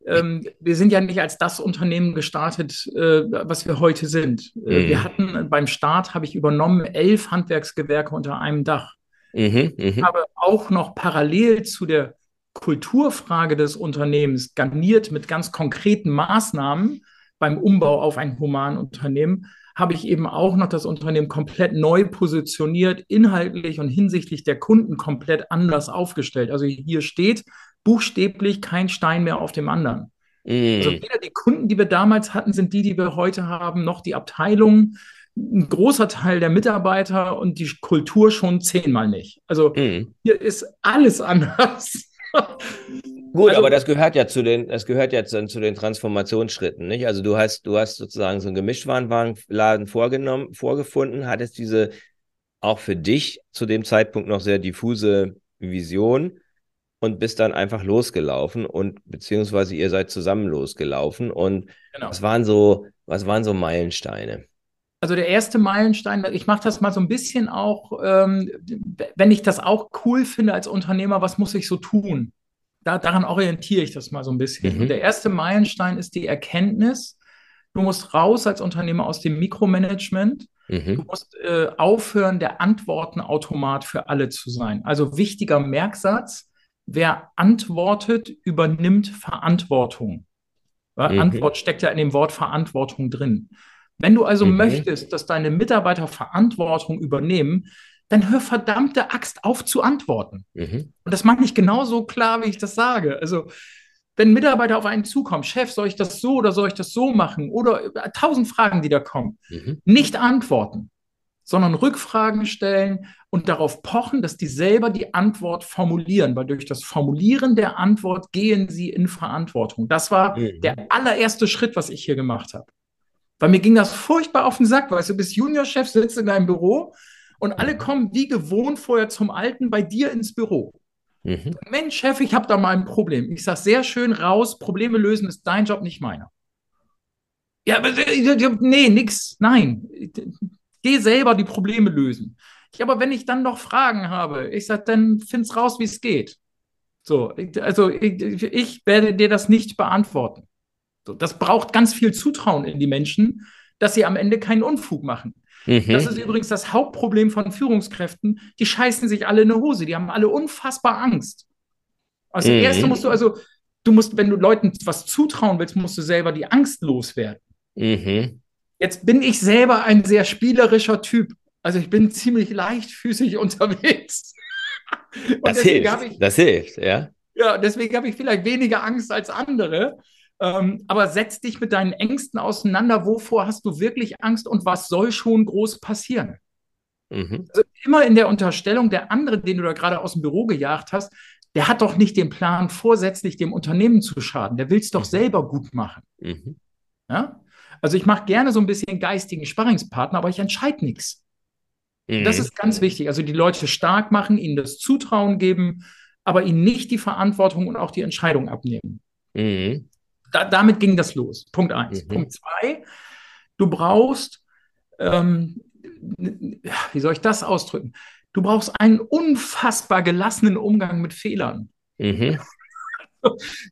ähm, wir sind ja nicht als das Unternehmen gestartet, äh, was wir heute sind. Äh, mhm. Wir hatten beim Start, habe ich übernommen, elf Handwerksgewerke unter einem Dach. Mhm, ich mhm. habe auch noch parallel zu der Kulturfrage des Unternehmens garniert mit ganz konkreten Maßnahmen beim Umbau auf ein Humanunternehmen, habe ich eben auch noch das Unternehmen komplett neu positioniert, inhaltlich und hinsichtlich der Kunden komplett anders aufgestellt. Also hier steht buchstäblich kein Stein mehr auf dem anderen. Mm. Also weder die Kunden, die wir damals hatten, sind die, die wir heute haben, noch die Abteilung, ein großer Teil der Mitarbeiter und die Kultur schon zehnmal nicht. Also mm. hier ist alles [laughs] anders. Gut, also, aber das gehört ja zu den, das gehört ja zu, zu, den Transformationsschritten, nicht? Also du hast, du hast sozusagen so einen Gemischtwarenladen vorgenommen, vorgefunden, hattest diese auch für dich zu dem Zeitpunkt noch sehr diffuse Vision und bist dann einfach losgelaufen und beziehungsweise ihr seid zusammen losgelaufen und genau. was waren so, was waren so Meilensteine? Also der erste Meilenstein, ich mache das mal so ein bisschen auch, ähm, wenn ich das auch cool finde als Unternehmer, was muss ich so tun? Da, daran orientiere ich das mal so ein bisschen. Mhm. der erste Meilenstein ist die Erkenntnis, du musst raus als Unternehmer aus dem Mikromanagement. Mhm. Du musst äh, aufhören, der Antwortenautomat für alle zu sein. Also wichtiger Merksatz, wer antwortet, übernimmt Verantwortung. Mhm. Antwort steckt ja in dem Wort Verantwortung drin. Wenn du also mhm. möchtest, dass deine Mitarbeiter Verantwortung übernehmen, dann hör verdammte Axt auf zu antworten. Mhm. Und das mache ich genauso klar, wie ich das sage. Also, wenn Mitarbeiter auf einen zukommen, Chef, soll ich das so oder soll ich das so machen? Oder äh, tausend Fragen, die da kommen. Mhm. Nicht antworten, sondern Rückfragen stellen und darauf pochen, dass die selber die Antwort formulieren, weil durch das Formulieren der Antwort gehen sie in Verantwortung. Das war mhm. der allererste Schritt, was ich hier gemacht habe. Weil mir ging das furchtbar auf den Sack, weißt du, bist Juniorchef, sitzt in deinem Büro und alle kommen wie gewohnt vorher zum Alten bei dir ins Büro. Mhm. Mensch, Chef, ich habe da mal ein Problem. Ich sage sehr schön raus, Probleme lösen ist dein Job, nicht meiner. Ja, aber nee, nix, nein. Geh selber die Probleme lösen. Ja, aber wenn ich dann noch Fragen habe, ich sage, dann find's raus, wie es geht. So, also ich, ich, werde dir das nicht beantworten. So, das braucht ganz viel Zutrauen in die Menschen, dass sie am Ende keinen Unfug machen. Mhm. Das ist übrigens das Hauptproblem von Führungskräften. Die scheißen sich alle in eine Hose. Die haben alle unfassbar Angst. Also mhm. erste musst du also, du musst, wenn du Leuten was zutrauen willst, musst du selber die Angst loswerden. Mhm. Jetzt bin ich selber ein sehr spielerischer Typ. Also ich bin ziemlich leichtfüßig [laughs] unterwegs. das hilft. Ich, das hilft, ja. Ja, deswegen habe ich vielleicht weniger Angst als andere. Ähm, aber setz dich mit deinen Ängsten auseinander. Wovor hast du wirklich Angst und was soll schon groß passieren? Mhm. Also immer in der Unterstellung, der andere, den du da gerade aus dem Büro gejagt hast, der hat doch nicht den Plan, vorsätzlich dem Unternehmen zu schaden. Der will es doch mhm. selber gut machen. Mhm. Ja? Also ich mache gerne so ein bisschen geistigen Sparringspartner, aber ich entscheide nichts. Das mhm. ist ganz wichtig. Also die Leute stark machen, ihnen das Zutrauen geben, aber ihnen nicht die Verantwortung und auch die Entscheidung abnehmen. Mhm da, damit ging das los. Punkt eins. Mhm. Punkt zwei, du brauchst, ähm, wie soll ich das ausdrücken? Du brauchst einen unfassbar gelassenen Umgang mit Fehlern. Mhm. [laughs]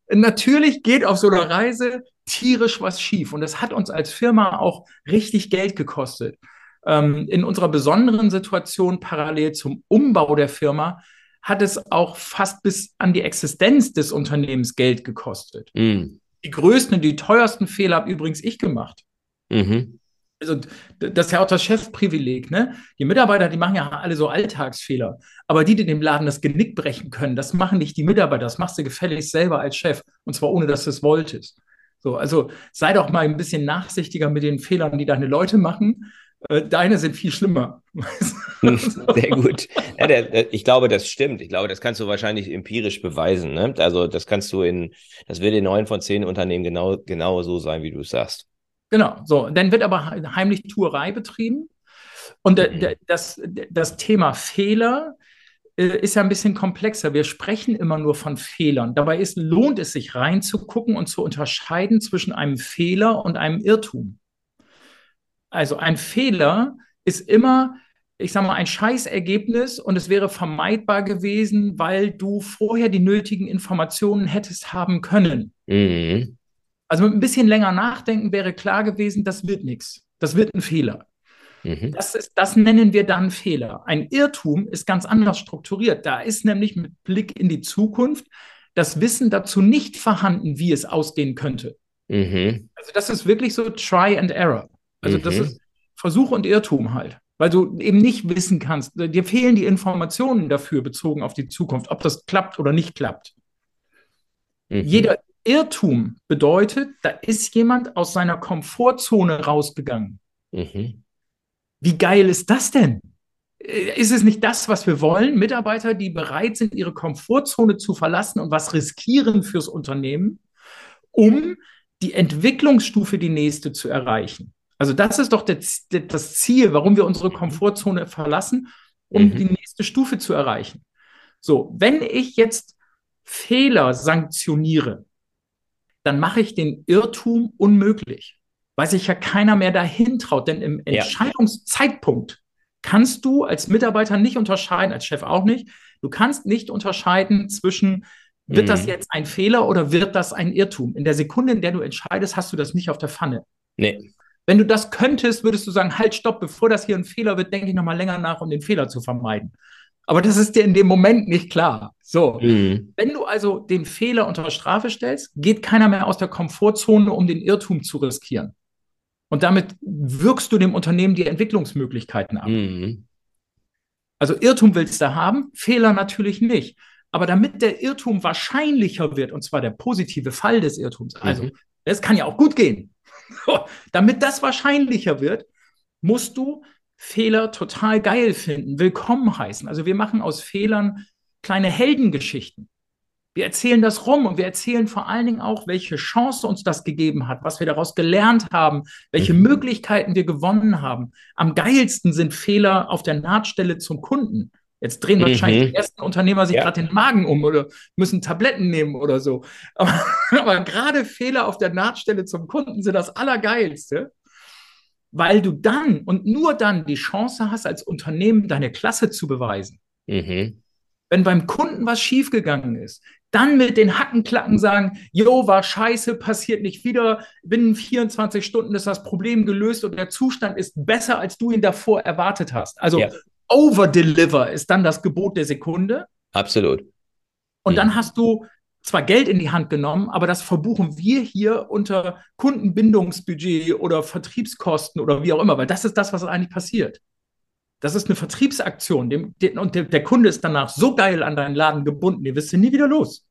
Natürlich geht auf so einer Reise tierisch was schief und das hat uns als Firma auch richtig Geld gekostet. Ähm, in unserer besonderen Situation parallel zum Umbau der Firma hat es auch fast bis an die Existenz des Unternehmens Geld gekostet. Mhm. Die größten und die teuersten Fehler habe übrigens ich gemacht. Mhm. Also, das ist ja auch das Chefprivileg, ne? Die Mitarbeiter, die machen ja alle so Alltagsfehler. Aber die, die dem Laden das Genick brechen können, das machen nicht die Mitarbeiter, das machst du gefälligst selber als Chef. Und zwar ohne, dass du es wolltest. So, also sei doch mal ein bisschen nachsichtiger mit den Fehlern, die deine Leute machen. Äh, deine sind viel schlimmer. Sehr gut. Ja, der, der, ich glaube, das stimmt. Ich glaube, das kannst du wahrscheinlich empirisch beweisen. Ne? Also das kannst du in, das wird in neun von zehn Unternehmen genau, genau so sein, wie du es sagst. Genau, so. Dann wird aber heimlich Tuerei betrieben. Und mhm. das, das Thema Fehler äh, ist ja ein bisschen komplexer. Wir sprechen immer nur von Fehlern. Dabei ist, lohnt es sich reinzugucken und zu unterscheiden zwischen einem Fehler und einem Irrtum. Also ein Fehler ist immer, ich sage mal, ein Scheißergebnis und es wäre vermeidbar gewesen, weil du vorher die nötigen Informationen hättest haben können. Mhm. Also mit ein bisschen länger nachdenken wäre klar gewesen, das wird nichts. Das wird ein Fehler. Mhm. Das, ist, das nennen wir dann Fehler. Ein Irrtum ist ganz anders strukturiert. Da ist nämlich mit Blick in die Zukunft das Wissen dazu nicht vorhanden, wie es ausgehen könnte. Mhm. Also das ist wirklich so Try and Error. Also mhm. das ist Versuch und Irrtum halt. Weil du eben nicht wissen kannst, dir fehlen die Informationen dafür bezogen auf die Zukunft, ob das klappt oder nicht klappt. Mhm. Jeder Irrtum bedeutet, da ist jemand aus seiner Komfortzone rausgegangen. Mhm. Wie geil ist das denn? ist es nicht das, was wir wollen? Mitarbeiter, die bereit sind, ihre Komfortzone zu verlassen und was riskieren fürs Unternehmen, um die Entwicklungsstufe, die nächste zu erreichen. Also das ist doch das, das Ziel, warum wir unsere Komfortzone verlassen, um mhm. die nächste Stufe zu erreichen. So, wenn ich jetzt Fehler sanktioniere, dann mache ich den Irrtum unmöglich, weil sich ja keiner mehr dahin traut. Denn im ja. Entscheidungszeitpunkt kannst du als Mitarbeiter nicht unterscheiden, als Chef auch nicht. Du kannst nicht unterscheiden zwischen, wird mhm. das jetzt ein Fehler oder wird das ein Irrtum? In der Sekunde, in der du entscheidest, hast du das nicht auf der Pfanne. Nee. Wenn du das könntest, würdest du sagen, halt, stopp, bevor das hier ein Fehler wird, denke ich nochmal länger nach, um den Fehler zu vermeiden. Aber das ist dir in dem Moment nicht klar. So. Mhm. Wenn du also den Fehler unter Strafe stellst, geht keiner mehr aus der Komfortzone, um den Irrtum zu riskieren. Und damit wirkst du dem Unternehmen die Entwicklungsmöglichkeiten ab. Mhm. Also Irrtum willst du haben, Fehler natürlich nicht. Aber damit der Irrtum wahrscheinlicher wird, und zwar der positive Fall des Irrtums, also mhm. es kann ja auch gut gehen, damit das wahrscheinlicher wird, musst du Fehler total geil finden, willkommen heißen. Also wir machen aus Fehlern kleine Heldengeschichten. Wir erzählen das rum und wir erzählen vor allen Dingen auch, welche Chance uns das gegeben hat, was wir daraus gelernt haben, welche mhm. Möglichkeiten wir gewonnen haben. Am geilsten sind Fehler auf der Nahtstelle zum Kunden. Jetzt drehen wahrscheinlich mhm. die ersten Unternehmer sich ja. gerade den Magen um oder müssen Tabletten nehmen oder so. [laughs] Aber, aber gerade Fehler auf der Nahtstelle zum Kunden sind das Allergeilste, weil du dann und nur dann die Chance hast, als Unternehmen deine Klasse zu beweisen. Mhm. Wenn beim Kunden was schiefgegangen ist, dann mit den Hackenklacken sagen, jo, war scheiße, passiert nicht wieder, binnen 24 Stunden ist das Problem gelöst und der Zustand ist besser, als du ihn davor erwartet hast. Also ja. Overdeliver ist dann das Gebot der Sekunde. Absolut. Und mhm. dann hast du zwar Geld in die Hand genommen, aber das verbuchen wir hier unter Kundenbindungsbudget oder Vertriebskosten oder wie auch immer, weil das ist das, was eigentlich passiert. Das ist eine Vertriebsaktion dem, dem, und der, der, Kunde ist danach so geil an deinen Laden gebunden, ihr wisst nie wieder los.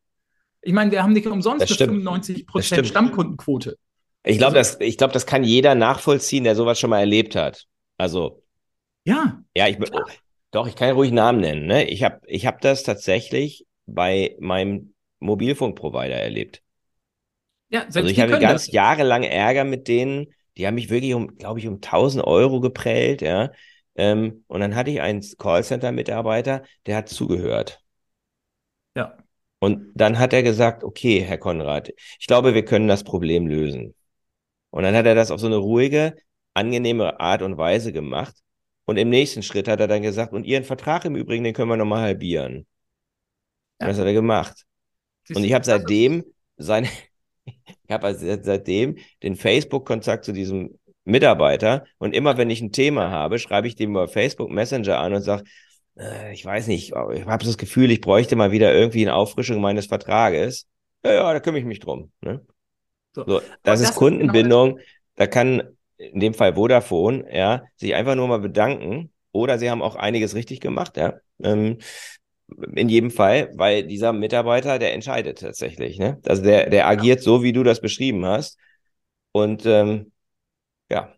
Ich meine, wir haben nicht umsonst eine 95% Stammkundenquote. Ich glaube, also, das, glaub, das kann jeder nachvollziehen, der sowas schon mal erlebt hat. Also. Ja. Ja, ich, oh, doch, ich kann ruhig Namen nennen. Ne? Ich habe ich hab das tatsächlich bei meinem Mobilfunkprovider erlebt. Ja, selbst also ich hatte ganz das. jahrelang Ärger mit denen. Die haben mich wirklich um, glaube ich, um 1000 Euro geprellt, ja. Ähm, und dann hatte ich einen Callcenter-Mitarbeiter, der hat zugehört. Ja. Und dann hat er gesagt, okay, Herr Konrad, ich glaube, wir können das Problem lösen. Und dann hat er das auf so eine ruhige, angenehme Art und Weise gemacht. Und im nächsten Schritt hat er dann gesagt, und Ihren Vertrag im Übrigen, den können wir nochmal halbieren. Ja. Das hat er gemacht. Und ich habe seitdem seine, [laughs] ich habe also seitdem den Facebook-Kontakt zu diesem Mitarbeiter und immer wenn ich ein Thema habe, schreibe ich dem über Facebook Messenger an und sage, äh, ich weiß nicht, ich habe das Gefühl, ich bräuchte mal wieder irgendwie eine Auffrischung meines Vertrages. Ja, ja, da kümmere ich mich drum. Ne? So. so das, ist Kundenbindung. Genau da kann in dem Fall Vodafone, ja, sich einfach nur mal bedanken. Oder sie haben auch einiges richtig gemacht, ja. Ähm, in jedem Fall, weil dieser Mitarbeiter, der entscheidet tatsächlich. Ne? Also der, der agiert so, wie du das beschrieben hast. Und ähm, ja.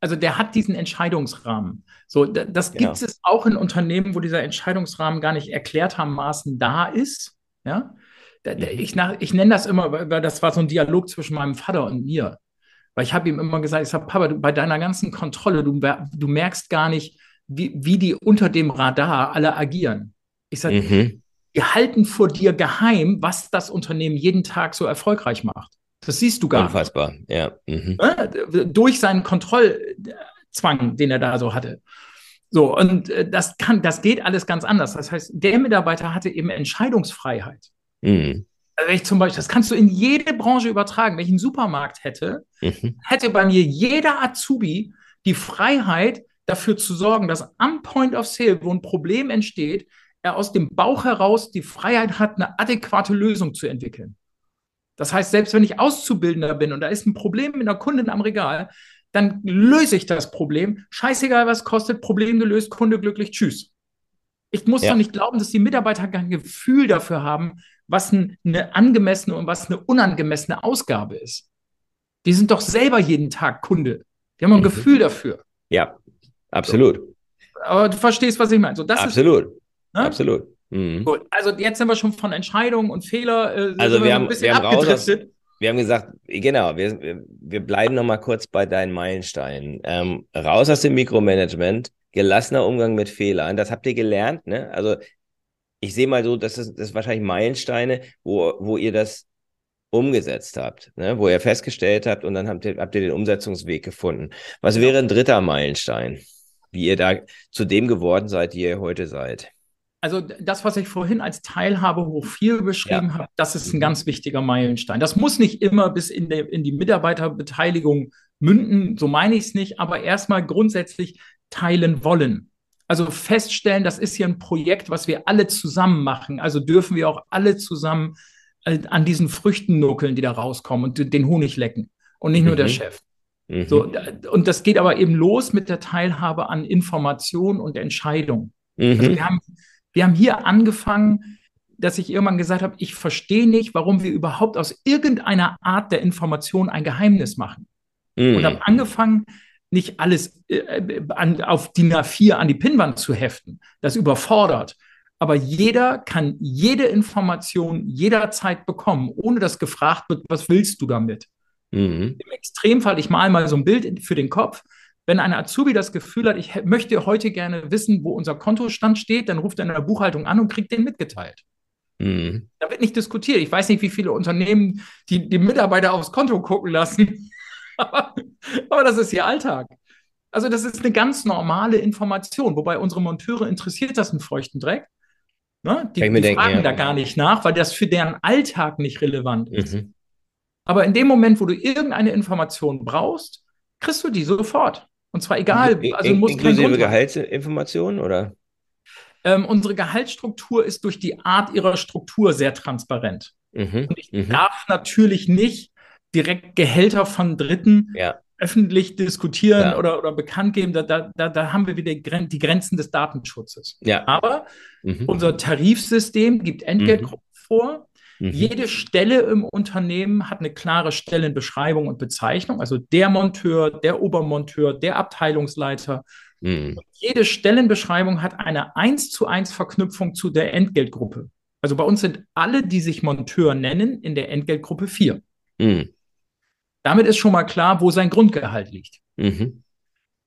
Also der hat diesen Entscheidungsrahmen. So, das genau. gibt es auch in Unternehmen, wo dieser Entscheidungsrahmen gar nicht erklärtermaßen da ist. Ja. Mhm. Ich, ich nenne das immer, weil das war so ein Dialog zwischen meinem Vater und mir. Weil ich habe ihm immer gesagt, ich sage, Papa, du, bei deiner ganzen Kontrolle, du, du merkst gar nicht, wie, wie die unter dem Radar alle agieren. Ich sage, mhm. wir halten vor dir geheim, was das Unternehmen jeden Tag so erfolgreich macht. Das siehst du gar Unfassbar. nicht. Unfassbar, ja. Mhm. Durch seinen Kontrollzwang, den er da so hatte. So, und äh, das kann, das geht alles ganz anders. Das heißt, der Mitarbeiter hatte eben Entscheidungsfreiheit. Mhm. Also wenn ich zum Beispiel, das kannst du in jede Branche übertragen. Wenn ich einen Supermarkt hätte, mhm. hätte bei mir jeder Azubi die Freiheit, dafür zu sorgen, dass am Point of Sale, wo ein Problem entsteht, er aus dem Bauch heraus die Freiheit hat, eine adäquate Lösung zu entwickeln. Das heißt, selbst wenn ich Auszubildender bin und da ist ein Problem mit einer Kundin am Regal, dann löse ich das Problem. Scheißegal, was kostet, Problem gelöst, Kunde glücklich, tschüss. Ich muss ja. doch nicht glauben, dass die Mitarbeiter kein Gefühl dafür haben, was eine angemessene und was eine unangemessene Ausgabe ist. Die sind doch selber jeden Tag Kunde. Die haben ein mhm. Gefühl dafür. Ja, absolut. aber du verstehst, was ich meine. So, das Absolut. Ist, ne? Absolut. Mhm. Gut, also jetzt sind wir schon von Entscheidungen und Fehler. Äh, also wir haben, wir haben raus aus, wir haben gesagt, genau, wir, wir bleiben noch mal kurz bei deinen Meilensteinen. Ähm, raus aus dem Mikromanagement, gelassener Umgang mit Fehlern. Das habt ihr gelernt, ne? Also ich sehe mal so, das ist, das ist wahrscheinlich Meilensteine, wo, wo ihr das umgesetzt habt, ne? wo ihr festgestellt habt und dann habt ihr, habt ihr den Umsetzungsweg gefunden. Was wäre ein dritter Meilenstein, wie ihr da zu dem geworden seid, die ihr heute seid? also das, was ich vorhin als Teilhabe hoch viel beschrieben ja. habe, das ist ein ganz wichtiger Meilenstein. Das muss nicht immer bis in, der, in die Mitarbeiterbeteiligung münden, so meine ich es nicht, aber erstmal grundsätzlich teilen wollen. Also feststellen, das ist hier ein Projekt, was wir alle zusammen machen. Also dürfen wir auch alle zusammen äh, an diesen Früchten nuckeln, die da rauskommen und den Honig lecken und nicht nur der mhm. Chef. Mhm. So, und das geht aber eben los mit der Teilhabe an Information und Entscheidung. Mhm. Also wir haben wir haben hier angefangen, dass ich irgendwann gesagt habe, ich verstehe nicht, warum wir überhaupt aus irgendeiner Art der Information ein Geheimnis machen. Und habe angefangen, nicht alles äh, an, auf DIN A4 an die Pinnwand zu heften. Das überfordert. Aber jeder kann jede Information jederzeit bekommen, ohne dass gefragt wird, was willst du damit? Mhm. Im Extremfall, ich male mal so ein Bild für den Kopf, wenn ein Azubi das Gefühl hat, ich möchte heute gerne wissen, wo unser Kontostand steht, dann ruft er in der Buchhaltung an und kriegt den mitgeteilt. Mhm. Da wird nicht diskutiert. Ich weiß nicht, wie viele Unternehmen die, die Mitarbeiter aufs Konto gucken lassen. Aber, [laughs] aber das ist ihr Alltag. Also das ist eine ganz normale Information, wobei unsere Monteure interessiert das einen feuchten Dreck. Ne? Die, die denken, fragen ja. da gar nicht nach, weil das für deren Alltag nicht relevant ist. Mhm. Aber in dem Moment, wo du irgendeine Information brauchst, kriegst du die sofort. Und zwar egal, also muss Inklusive Gehaltsinformationen oder? Ähm, unsere Gehaltsstruktur ist durch die Art ihrer Struktur sehr transparent. Mhm. Und ich mhm. darf natürlich nicht direkt Gehälter von Dritten ja. öffentlich diskutieren ja. oder, oder bekannt geben. Da, da, da haben wir wieder die Grenzen des Datenschutzes. Ja. Aber mhm. unser Tarifsystem gibt Entgeltgruppen mhm. vor Mhm. Jede Stelle im Unternehmen hat eine klare Stellenbeschreibung und Bezeichnung, also der Monteur, der Obermonteur, der Abteilungsleiter. Mhm. Jede Stellenbeschreibung hat eine eins zu eins Verknüpfung zu der Entgeltgruppe. Also bei uns sind alle, die sich Monteur nennen, in der Entgeltgruppe 4. Mhm. Damit ist schon mal klar, wo sein Grundgehalt liegt. Mhm.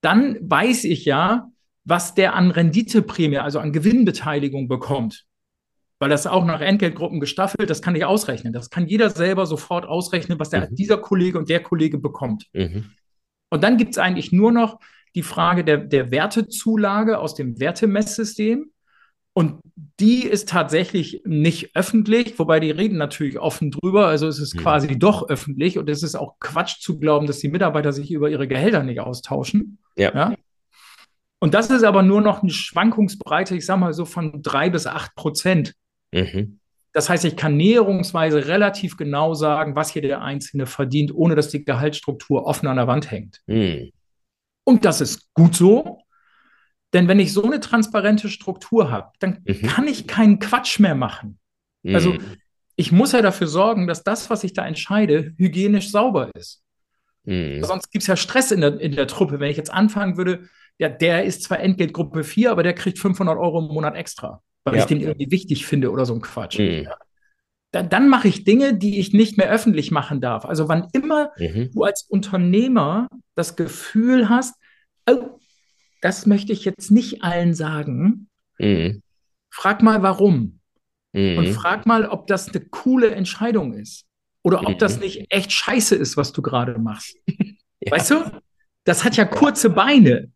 Dann weiß ich ja, was der an Renditeprämie, also an Gewinnbeteiligung bekommt weil das auch nach Entgeltgruppen gestaffelt, das kann ich ausrechnen. Das kann jeder selber sofort ausrechnen, was der, mhm. dieser Kollege und der Kollege bekommt. Mhm. Und dann gibt es eigentlich nur noch die Frage der, der Wertezulage aus dem Wertemesssystem. Und die ist tatsächlich nicht öffentlich, wobei die reden natürlich offen drüber. Also es ist mhm. quasi doch öffentlich und es ist auch Quatsch zu glauben, dass die Mitarbeiter sich über ihre Gehälter nicht austauschen. Ja. ja? Und das ist aber nur noch eine Schwankungsbreite, ich sage mal so von drei bis acht Prozent. Mhm. Das heißt, ich kann näherungsweise relativ genau sagen, was hier der Einzelne verdient, ohne dass die Gehaltsstruktur offen an der Wand hängt. Mhm. Und das ist gut so, denn wenn ich so eine transparente Struktur habe, dann mhm. kann ich keinen Quatsch mehr machen. Also mhm. ich muss ja dafür sorgen, dass das, was ich da entscheide, hygienisch sauber ist. Mhm. Sonst gibt es ja Stress in der, in der Truppe. Wenn ich jetzt anfangen würde, ja, der ist zwar Entgeltgruppe 4, aber der kriegt 500 Euro im Monat extra weil ja. ich den irgendwie wichtig finde oder so ein Quatsch. Mhm. Dann, dann mache ich Dinge, die ich nicht mehr öffentlich machen darf. Also wann immer mhm. du als Unternehmer das Gefühl hast, oh, das möchte ich jetzt nicht allen sagen, mhm. frag mal warum. Und mhm. frag mal, ob das eine coole Entscheidung ist. Oder ob das mhm. nicht echt scheiße ist, was du gerade machst. [laughs] ja. Weißt du? Das hat ja kurze Beine.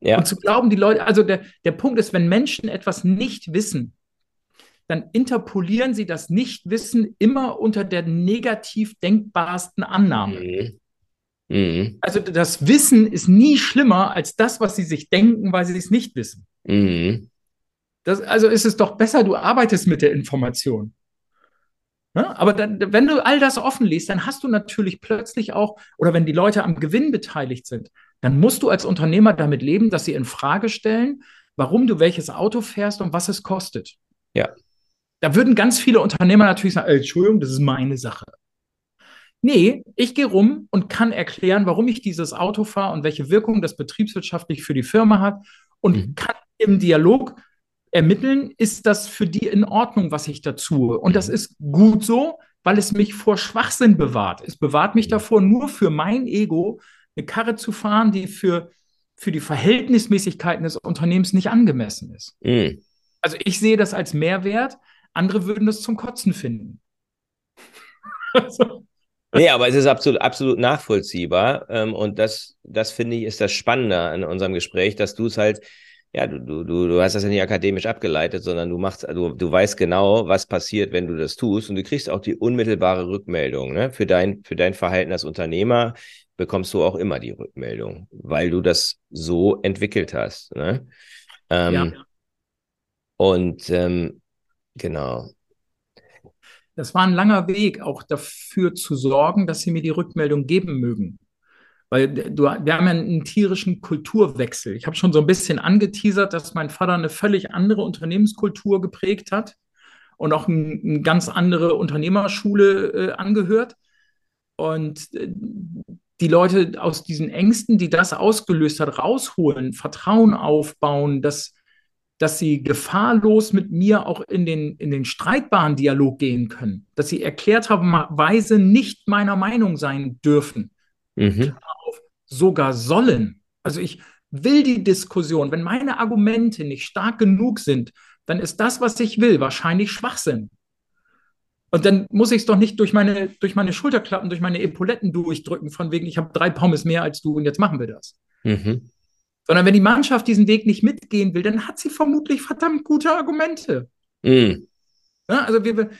Ja. Und zu glauben, die Leute, also der, der Punkt ist, wenn Menschen etwas nicht wissen, dann interpolieren sie das Nichtwissen immer unter der negativ denkbarsten Annahme. Mhm. Mhm. Also das Wissen ist nie schlimmer als das, was sie sich denken, weil sie es nicht wissen. Mhm. Das, also ist es doch besser, du arbeitest mit der Information. Ne? Aber dann, wenn du all das offen liest, dann hast du natürlich plötzlich auch, oder wenn die Leute am Gewinn beteiligt sind, dann musst du als Unternehmer damit leben, dass sie in Frage stellen, warum du welches Auto fährst und was es kostet. Ja. Da würden ganz viele Unternehmer natürlich sagen, Entschuldigung, das ist meine Sache. Nee, ich gehe rum und kann erklären, warum ich dieses Auto fahre und welche Wirkung das betriebswirtschaftlich für die Firma hat und mhm. kann im Dialog ermitteln, ist das für die in Ordnung, was ich da tue. Und das mhm. ist gut so, weil es mich vor Schwachsinn bewahrt. Es bewahrt mich mhm. davor, nur für mein Ego eine Karre zu fahren, die für, für die Verhältnismäßigkeiten des Unternehmens nicht angemessen ist. Mhm. Also ich sehe das als Mehrwert, andere würden das zum Kotzen finden. [laughs] also. Nee, aber es ist absolut, absolut nachvollziehbar. Ähm, und das, das finde ich, ist das Spannende an unserem Gespräch, dass du es halt, ja, du, du, du hast das ja nicht akademisch abgeleitet, sondern du machst, du, du weißt genau, was passiert, wenn du das tust. Und du kriegst auch die unmittelbare Rückmeldung. Ne? Für, dein, für dein Verhalten als Unternehmer bekommst du auch immer die Rückmeldung, weil du das so entwickelt hast. Ne? Ähm, ja. Und ähm, genau. Das war ein langer Weg, auch dafür zu sorgen, dass sie mir die Rückmeldung geben mögen. Weil du, wir haben ja einen tierischen Kulturwechsel. Ich habe schon so ein bisschen angeteasert, dass mein Vater eine völlig andere Unternehmenskultur geprägt hat und auch eine ein ganz andere Unternehmerschule äh, angehört. Und äh, die Leute aus diesen Ängsten, die das ausgelöst hat, rausholen, Vertrauen aufbauen, dass dass sie gefahrlos mit mir auch in den, in den streitbaren Dialog gehen können, dass sie erklärt haben, Weise nicht meiner Meinung sein dürfen, mhm. sogar sollen. Also ich will die Diskussion, wenn meine Argumente nicht stark genug sind, dann ist das, was ich will, wahrscheinlich Schwachsinn. Und dann muss ich es doch nicht durch meine, durch meine Schulterklappen, durch meine Epauletten durchdrücken, von wegen, ich habe drei Pommes mehr als du und jetzt machen wir das. Mhm. Sondern wenn die Mannschaft diesen Weg nicht mitgehen will, dann hat sie vermutlich verdammt gute Argumente. Mm. Ja, also wir,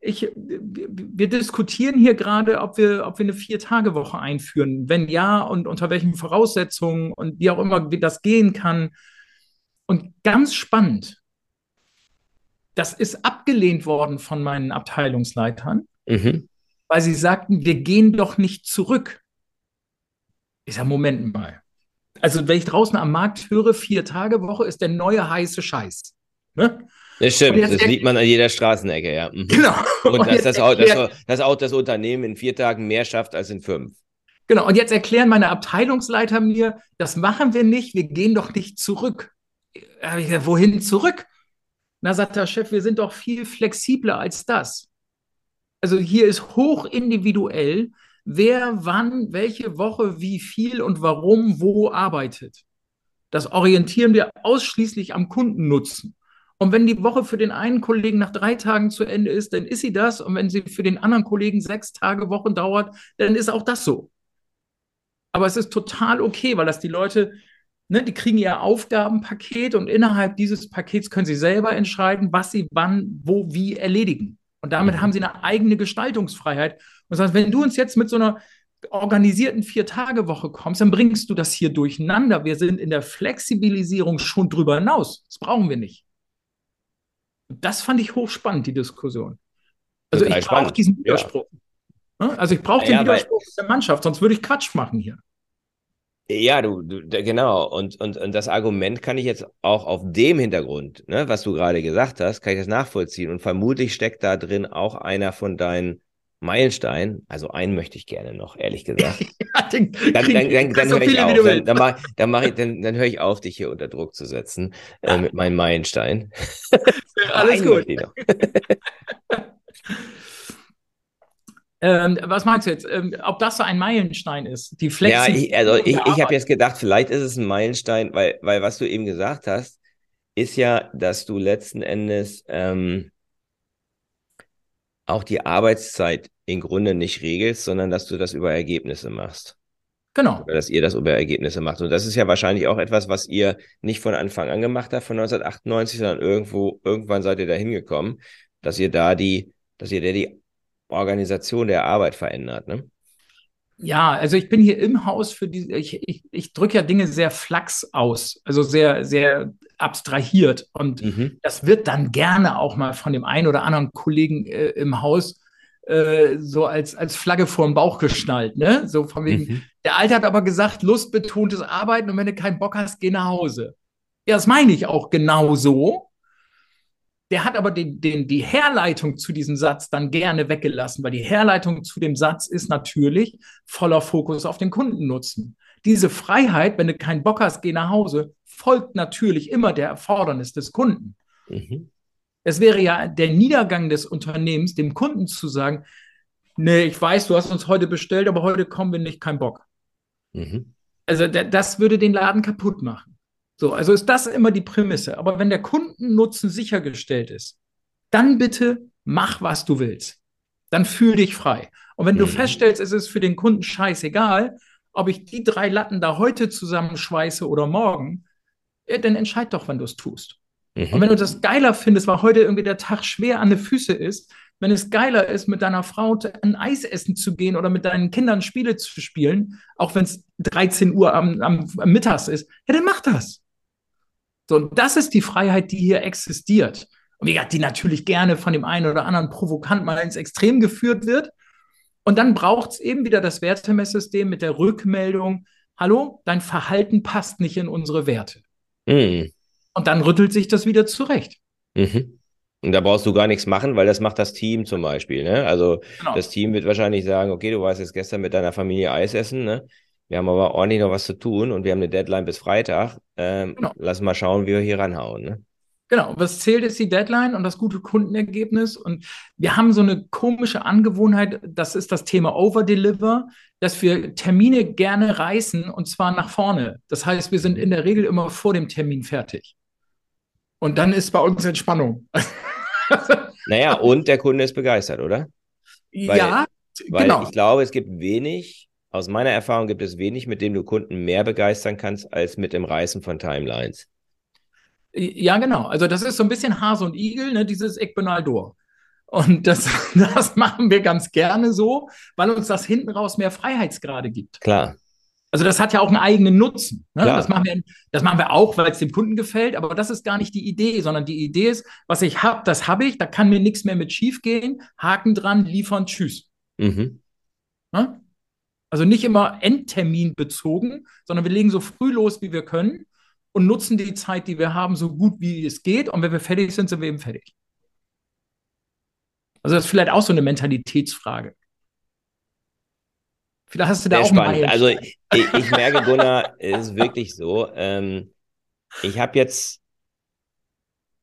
ich, wir diskutieren hier gerade, ob wir, ob wir eine Vier-Tage-Woche einführen. Wenn ja, und unter welchen Voraussetzungen und wie auch immer wie das gehen kann. Und ganz spannend, das ist abgelehnt worden von meinen Abteilungsleitern, mhm. weil sie sagten, wir gehen doch nicht zurück. Ich sage, Moment mal also wenn ich draußen am Markt höre, vier Tage Woche ist der neue heiße Scheiß. Ne? Das stimmt, das sieht man an jeder Straßenecke, ja. Mhm. Genau. Und, und dass, das auch, dass, dass auch das Unternehmen in vier Tagen mehr schafft als in fünf. Genau, und jetzt erklären meine Abteilungsleiter mir, das machen wir nicht, wir gehen doch nicht zurück. Gesagt, wohin zurück? Na, sagt der Chef, wir sind doch viel flexibler als das. Also hier ist hoch individuell wer wann, welche Woche, wie viel und warum wo arbeitet. Das orientieren wir ausschließlich am Kundennutzen. Und wenn die Woche für den einen Kollegen nach drei Tagen zu Ende ist, dann ist sie das. Und wenn sie für den anderen Kollegen sechs Tage Wochen dauert, dann ist auch das so. Aber es ist total okay, weil das die Leute, ne, die kriegen ihr Aufgabenpaket und innerhalb dieses Pakets können sie selber entscheiden, was sie wann, wo, wie erledigen. Und damit mhm. haben sie eine eigene Gestaltungsfreiheit. Und das heißt, wenn du uns jetzt mit so einer organisierten Vier-Tage-Woche kommst, dann bringst du das hier durcheinander. Wir sind in der Flexibilisierung schon drüber hinaus. Das brauchen wir nicht. Und das fand ich hochspannend, die Diskussion. Also Total ich brauche diesen Widerspruch. Ja. Also ich brauche den ja, Widerspruch der Mannschaft, sonst würde ich Quatsch machen hier. Ja, du, du, genau. Und, und, und das Argument kann ich jetzt auch auf dem Hintergrund, ne, was du gerade gesagt hast, kann ich das nachvollziehen. Und vermutlich steckt da drin auch einer von deinen Meilensteinen. Also einen möchte ich gerne noch, ehrlich gesagt. [laughs] ja, den, dann dann, dann, dann höre ich auf. Dann, dann, mach, dann, mach ich, dann, dann höre ich auf, dich hier unter Druck zu setzen äh, mit meinem Meilenstein. [laughs] Alles gut. [laughs] Ähm, was meinst du jetzt? Ähm, ob das so ein Meilenstein ist? Die Flexibilität. Ja, ich, also ich, ich habe jetzt gedacht, vielleicht ist es ein Meilenstein, weil, weil was du eben gesagt hast, ist ja, dass du letzten Endes ähm, auch die Arbeitszeit im Grunde nicht regelst, sondern dass du das über Ergebnisse machst. Genau. Oder dass ihr das über Ergebnisse macht. Und das ist ja wahrscheinlich auch etwas, was ihr nicht von Anfang an gemacht habt, von 1998, sondern irgendwo, irgendwann seid ihr da hingekommen, dass ihr da die, dass ihr da die Organisation der Arbeit verändert. Ne? Ja, also ich bin hier im Haus für die, ich, ich, ich drücke ja Dinge sehr flachs aus, also sehr, sehr abstrahiert. Und mhm. das wird dann gerne auch mal von dem einen oder anderen Kollegen äh, im Haus äh, so als, als Flagge vor den Bauch geschnallt. Ne? So von wegen, mhm. der Alte hat aber gesagt, lustbetontes Arbeiten und wenn du keinen Bock hast, geh nach Hause. Ja, das meine ich auch genau so. Der hat aber den, den, die Herleitung zu diesem Satz dann gerne weggelassen, weil die Herleitung zu dem Satz ist natürlich voller Fokus auf den Kundennutzen. Diese Freiheit, wenn du keinen Bock hast, geh nach Hause, folgt natürlich immer der Erfordernis des Kunden. Mhm. Es wäre ja der Niedergang des Unternehmens, dem Kunden zu sagen, nee, ich weiß, du hast uns heute bestellt, aber heute kommen wir nicht, kein Bock. Mhm. Also das würde den Laden kaputt machen. So, also ist das immer die Prämisse. Aber wenn der Kundennutzen sichergestellt ist, dann bitte mach, was du willst. Dann fühl dich frei. Und wenn mhm. du feststellst, es ist für den Kunden scheißegal, ob ich die drei Latten da heute zusammenschweiße oder morgen, dann entscheid doch, wann du es tust. Mhm. Und wenn du das geiler findest, weil heute irgendwie der Tag schwer an den Füßen ist, wenn es geiler ist, mit deiner Frau ein Eis essen zu gehen oder mit deinen Kindern Spiele zu spielen, auch wenn es 13 Uhr am, am, am Mittags ist, ja, dann mach das. So, und das ist die Freiheit, die hier existiert. Und wie gesagt, die natürlich gerne von dem einen oder anderen provokant mal ins Extrem geführt wird. Und dann braucht es eben wieder das Wertemesssystem mit der Rückmeldung, hallo, dein Verhalten passt nicht in unsere Werte. Mhm. Und dann rüttelt sich das wieder zurecht. Mhm. Und da brauchst du gar nichts machen, weil das macht das Team zum Beispiel. Ne? Also genau. das Team wird wahrscheinlich sagen, okay, du warst jetzt gestern mit deiner Familie Eis essen, ne? Wir haben aber ordentlich noch was zu tun und wir haben eine Deadline bis Freitag. Ähm, genau. Lass mal schauen, wie wir hier ranhauen. Ne? Genau, was zählt ist die Deadline und das gute Kundenergebnis. Und wir haben so eine komische Angewohnheit, das ist das Thema Overdeliver, dass wir Termine gerne reißen und zwar nach vorne. Das heißt, wir sind in der Regel immer vor dem Termin fertig. Und dann ist bei uns Entspannung. [laughs] naja, und der Kunde ist begeistert, oder? Weil, ja, weil genau. ich glaube, es gibt wenig, aus meiner Erfahrung gibt es wenig, mit dem du Kunden mehr begeistern kannst, als mit dem Reißen von Timelines. Ja, genau. Also das ist so ein bisschen Hase und Igel, ne, dieses Ekbenal-Dor. Und das, [laughs] das machen wir ganz gerne so, weil uns das hinten raus mehr Freiheitsgrade gibt. Klar. Also das hat ja auch einen eigenen Nutzen. Ne? Das, machen wir, das machen wir auch, weil es dem Kunden gefällt, aber das ist gar nicht die Idee, sondern die Idee ist, was ich habe, das habe ich, da kann mir nichts mehr mit schief gehen, Haken dran, liefern, tschüss. Mhm. Ne? Also nicht immer Endtermin bezogen, sondern wir legen so früh los, wie wir können und nutzen die Zeit, die wir haben, so gut wie es geht. Und wenn wir fertig sind, sind wir eben fertig. Also das ist vielleicht auch so eine Mentalitätsfrage. Vielleicht hast du da Sehr auch spannend. Also ich, ich, merke, Gunnar, es ist wirklich so. Ähm, ich habe jetzt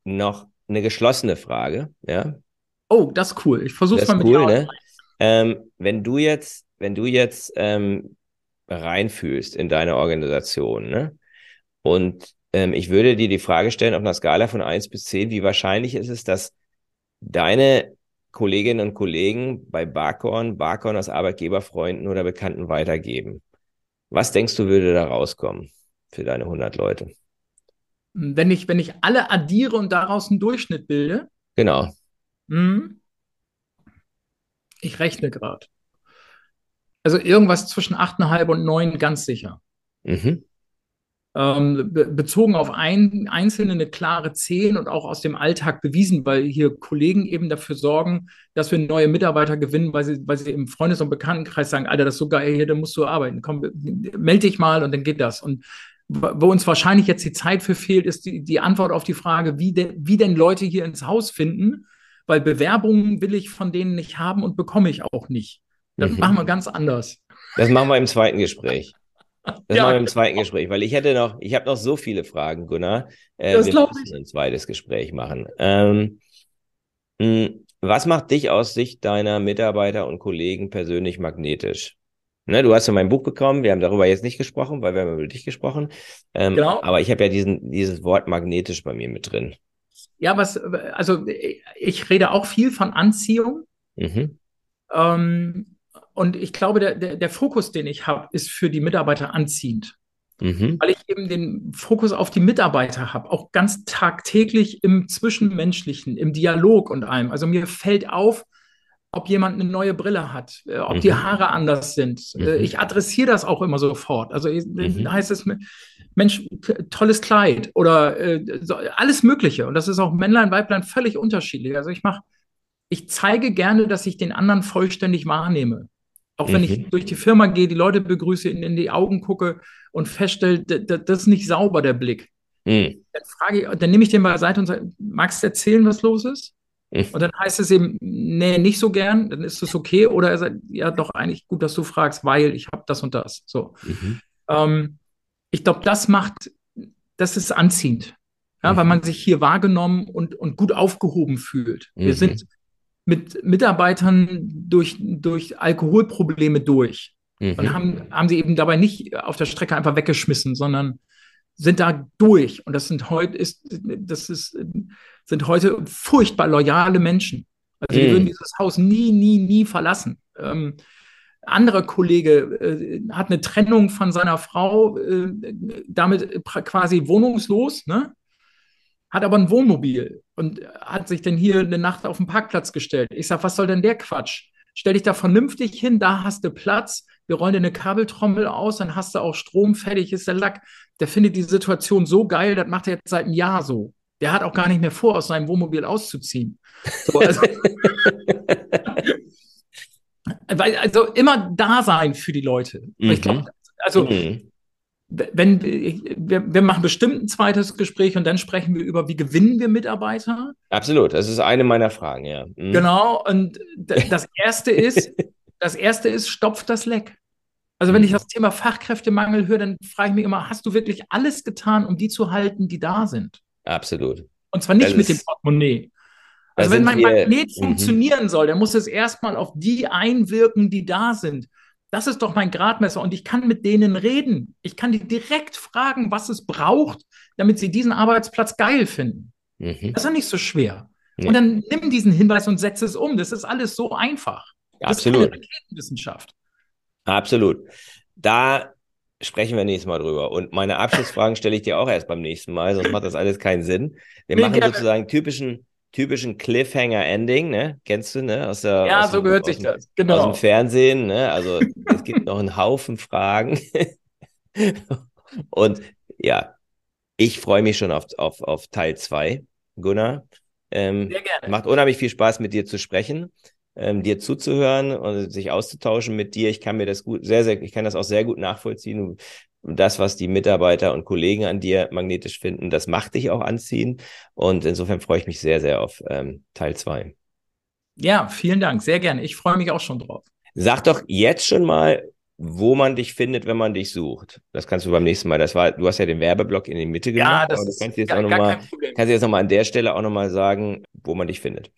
noch eine geschlossene Frage. Ja. Oh, das ist cool. Ich versuche es mal mit cool, dir. Ne? Ähm, wenn du jetzt, wenn du jetzt ähm, reinfühlst in deine Organisation, ne? Und ähm, ich würde dir die Frage stellen, auf einer Skala von 1 bis 10, wie wahrscheinlich ist es, dass deine Kolleginnen und Kollegen bei Barkorn, Barkorn als Arbeitgeberfreunden oder Bekannten weitergeben. Was denkst du, würde da rauskommen für deine 100 Leute? Wenn ich, wenn ich alle addiere und daraus einen Durchschnitt bilde? Genau. Hm, ich rechne gerade. Also irgendwas zwischen 8,5 und 9 ganz sicher. Mhm ähm, bezogen auf ein, Einzelne eine klare 10 und auch aus dem Alltag bewiesen, weil hier Kollegen eben dafür sorgen, dass wir neue Mitarbeiter gewinnen, weil sie, weil sie im Freundes- und Bekanntenkreis sagen, Alter, das ist so geil, hier, da musst du arbeiten. Komm, melde dich mal und dann geht das. Und wo uns wahrscheinlich jetzt die Zeit für fehlt, ist die, die Antwort auf die Frage, wie, de, wie denn Leute hier ins Haus finden, weil Bewerbungen will ich von denen nicht haben und bekomme ich auch nicht. Das mhm. machen wir ganz anders. Das machen wir im zweiten Gespräch. [laughs] Das ja, machen wir im zweiten Gespräch, weil ich hätte noch, ich habe noch so viele Fragen, Gunnar. Äh, das wir müssen ich. ein zweites Gespräch machen. Ähm, mh, hm, was macht dich aus Sicht deiner Mitarbeiter und Kollegen persönlich magnetisch? Ne, du hast ja mein Buch bekommen, wir haben darüber jetzt nicht gesprochen, weil wir haben über dich gesprochen. Ähm, genau. Aber ich habe ja diesen, dieses Wort magnetisch bei mir mit drin. Ja, was, also ich rede auch viel von Anziehung. Mhm. Ähm, und ich glaube, der, der, der Fokus, den ich habe, ist für die Mitarbeiter anziehend. Mhm. Weil ich eben den Fokus auf die Mitarbeiter habe, auch ganz tagtäglich im Zwischenmenschlichen, im Dialog und allem. Also mir fällt auf, ob jemand eine neue Brille hat, äh, ob mhm. die Haare anders sind. Äh, mhm. Ich adressiere das auch immer sofort. Also mhm. heißt es, Mensch, tolles Kleid oder äh, so, alles Mögliche. Und das ist auch Männlein, Weiblein völlig unterschiedlich. Also ich mache, ich zeige gerne, dass ich den anderen vollständig wahrnehme. Auch wenn mhm. ich durch die Firma gehe, die Leute begrüße, ihnen in die Augen gucke und feststelle, das ist nicht sauber, der Blick. Mhm. Dann frage ich, dann nehme ich den beiseite und sage, magst du erzählen, was los ist? Mhm. Und dann heißt es eben, nee, nicht so gern, dann ist es okay. Oder er sagt, ja, doch eigentlich gut, dass du fragst, weil ich habe das und das. So. Mhm. Ähm, ich glaube, das macht, das ist anziehend, ja, mhm. weil man sich hier wahrgenommen und, und gut aufgehoben fühlt. Wir mhm. sind mit Mitarbeitern durch, durch Alkoholprobleme durch mhm. und haben, haben sie eben dabei nicht auf der Strecke einfach weggeschmissen, sondern sind da durch. Und das sind heute ist, das ist, sind heute furchtbar loyale Menschen. Also die mhm. würden dieses Haus nie, nie, nie verlassen. Ähm, anderer Kollege äh, hat eine Trennung von seiner Frau, äh, damit quasi wohnungslos, ne? hat aber ein Wohnmobil und hat sich dann hier eine Nacht auf den Parkplatz gestellt. Ich sage, was soll denn der Quatsch? Stell dich da vernünftig hin, da hast du Platz, wir rollen dir eine Kabeltrommel aus, dann hast du auch Strom, fertig ist der Lack. Der findet die Situation so geil, das macht er jetzt seit einem Jahr so. Der hat auch gar nicht mehr vor, aus seinem Wohnmobil auszuziehen. So, also, [laughs] [laughs] also, immer da sein für die Leute. Mhm. Ich glaube, also mhm wenn wir, wir machen bestimmt ein zweites Gespräch und dann sprechen wir über, wie gewinnen wir Mitarbeiter. Absolut, das ist eine meiner Fragen, ja. Mhm. Genau, und das erste ist, [laughs] das erste ist, stopft das Leck. Also wenn ich das Thema Fachkräftemangel höre, dann frage ich mich immer, hast du wirklich alles getan, um die zu halten, die da sind? Absolut. Und zwar nicht das mit dem Portemonnaie. Also wenn mein Magnet mhm. funktionieren soll, dann muss es erstmal auf die einwirken, die da sind. Das ist doch mein Gradmesser und ich kann mit denen reden. Ich kann die direkt fragen, was es braucht, damit sie diesen Arbeitsplatz geil finden. Mhm. Das ist ja nicht so schwer. Ja. Und dann nimm diesen Hinweis und setze es um. Das ist alles so einfach. Das Absolut. ist Wissenschaft. Absolut. Da sprechen wir nächstes Mal drüber. Und meine Abschlussfragen stelle ich dir auch erst beim nächsten Mal, sonst macht das alles keinen Sinn. Wir nee, machen gerne. sozusagen typischen typischen Cliffhanger-Ending, ne? Kennst du, ne? Aus der, ja, aus so dem, gehört sich das. Genau. Aus dem Fernsehen, ne? Also es gibt noch einen Haufen Fragen. [laughs] Und ja, ich freue mich schon auf, auf, auf Teil 2, Gunnar. Ähm, Sehr gerne. Macht unheimlich viel Spaß, mit dir zu sprechen, ähm, dir zuzuhören und sich auszutauschen mit dir. Ich kann mir das gut, sehr, sehr, ich kann das auch sehr gut nachvollziehen das, was die Mitarbeiter und Kollegen an dir magnetisch finden, das macht dich auch anziehen. Und insofern freue ich mich sehr, sehr auf ähm, Teil 2. Ja, vielen Dank, sehr gerne. Ich freue mich auch schon drauf. Sag doch jetzt schon mal, wo man dich findet, wenn man dich sucht. Das kannst du beim nächsten Mal. Das war, du hast ja den Werbeblock in die Mitte gemacht. Ja, das du kannst jetzt gar, auch noch mal, kannst jetzt noch mal an der Stelle auch noch mal sagen, wo man dich findet.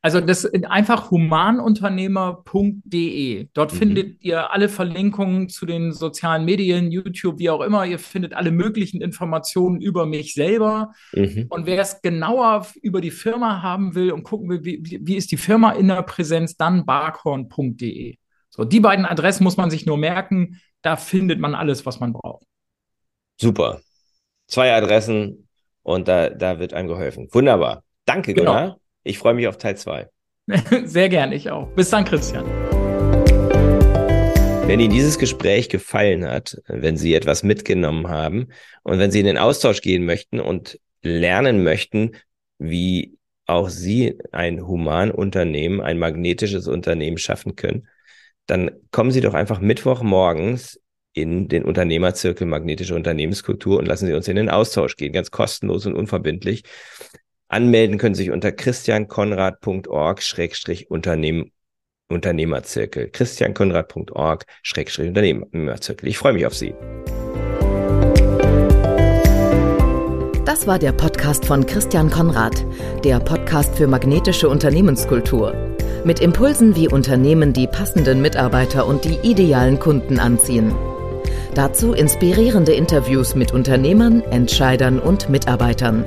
Also das ist einfach humanunternehmer.de. Dort mhm. findet ihr alle Verlinkungen zu den sozialen Medien, YouTube, wie auch immer. Ihr findet alle möglichen Informationen über mich selber. Mhm. Und wer es genauer über die Firma haben will und gucken will, wie, wie ist die Firma in der Präsenz, dann barkhorn.de. So, die beiden Adressen muss man sich nur merken. Da findet man alles, was man braucht. Super. Zwei Adressen und da, da wird einem geholfen. Wunderbar. Danke, genau. Gunnar. Ich freue mich auf Teil 2. [laughs] Sehr gern, ich auch. Bis dann, Christian. Wenn Ihnen dieses Gespräch gefallen hat, wenn Sie etwas mitgenommen haben und wenn Sie in den Austausch gehen möchten und lernen möchten, wie auch Sie ein Humanunternehmen, ein magnetisches Unternehmen schaffen können, dann kommen Sie doch einfach Mittwochmorgens in den Unternehmerzirkel Magnetische Unternehmenskultur und lassen Sie uns in den Austausch gehen, ganz kostenlos und unverbindlich. Anmelden können Sie sich unter christiankonrad.org-unternehmen Unternehmerzirkel. christiankonrad.org-unternehmerzirkel. Ich freue mich auf Sie. Das war der Podcast von Christian Konrad, der Podcast für magnetische Unternehmenskultur. Mit Impulsen, wie Unternehmen die passenden Mitarbeiter und die idealen Kunden anziehen. Dazu inspirierende Interviews mit Unternehmern, Entscheidern und Mitarbeitern.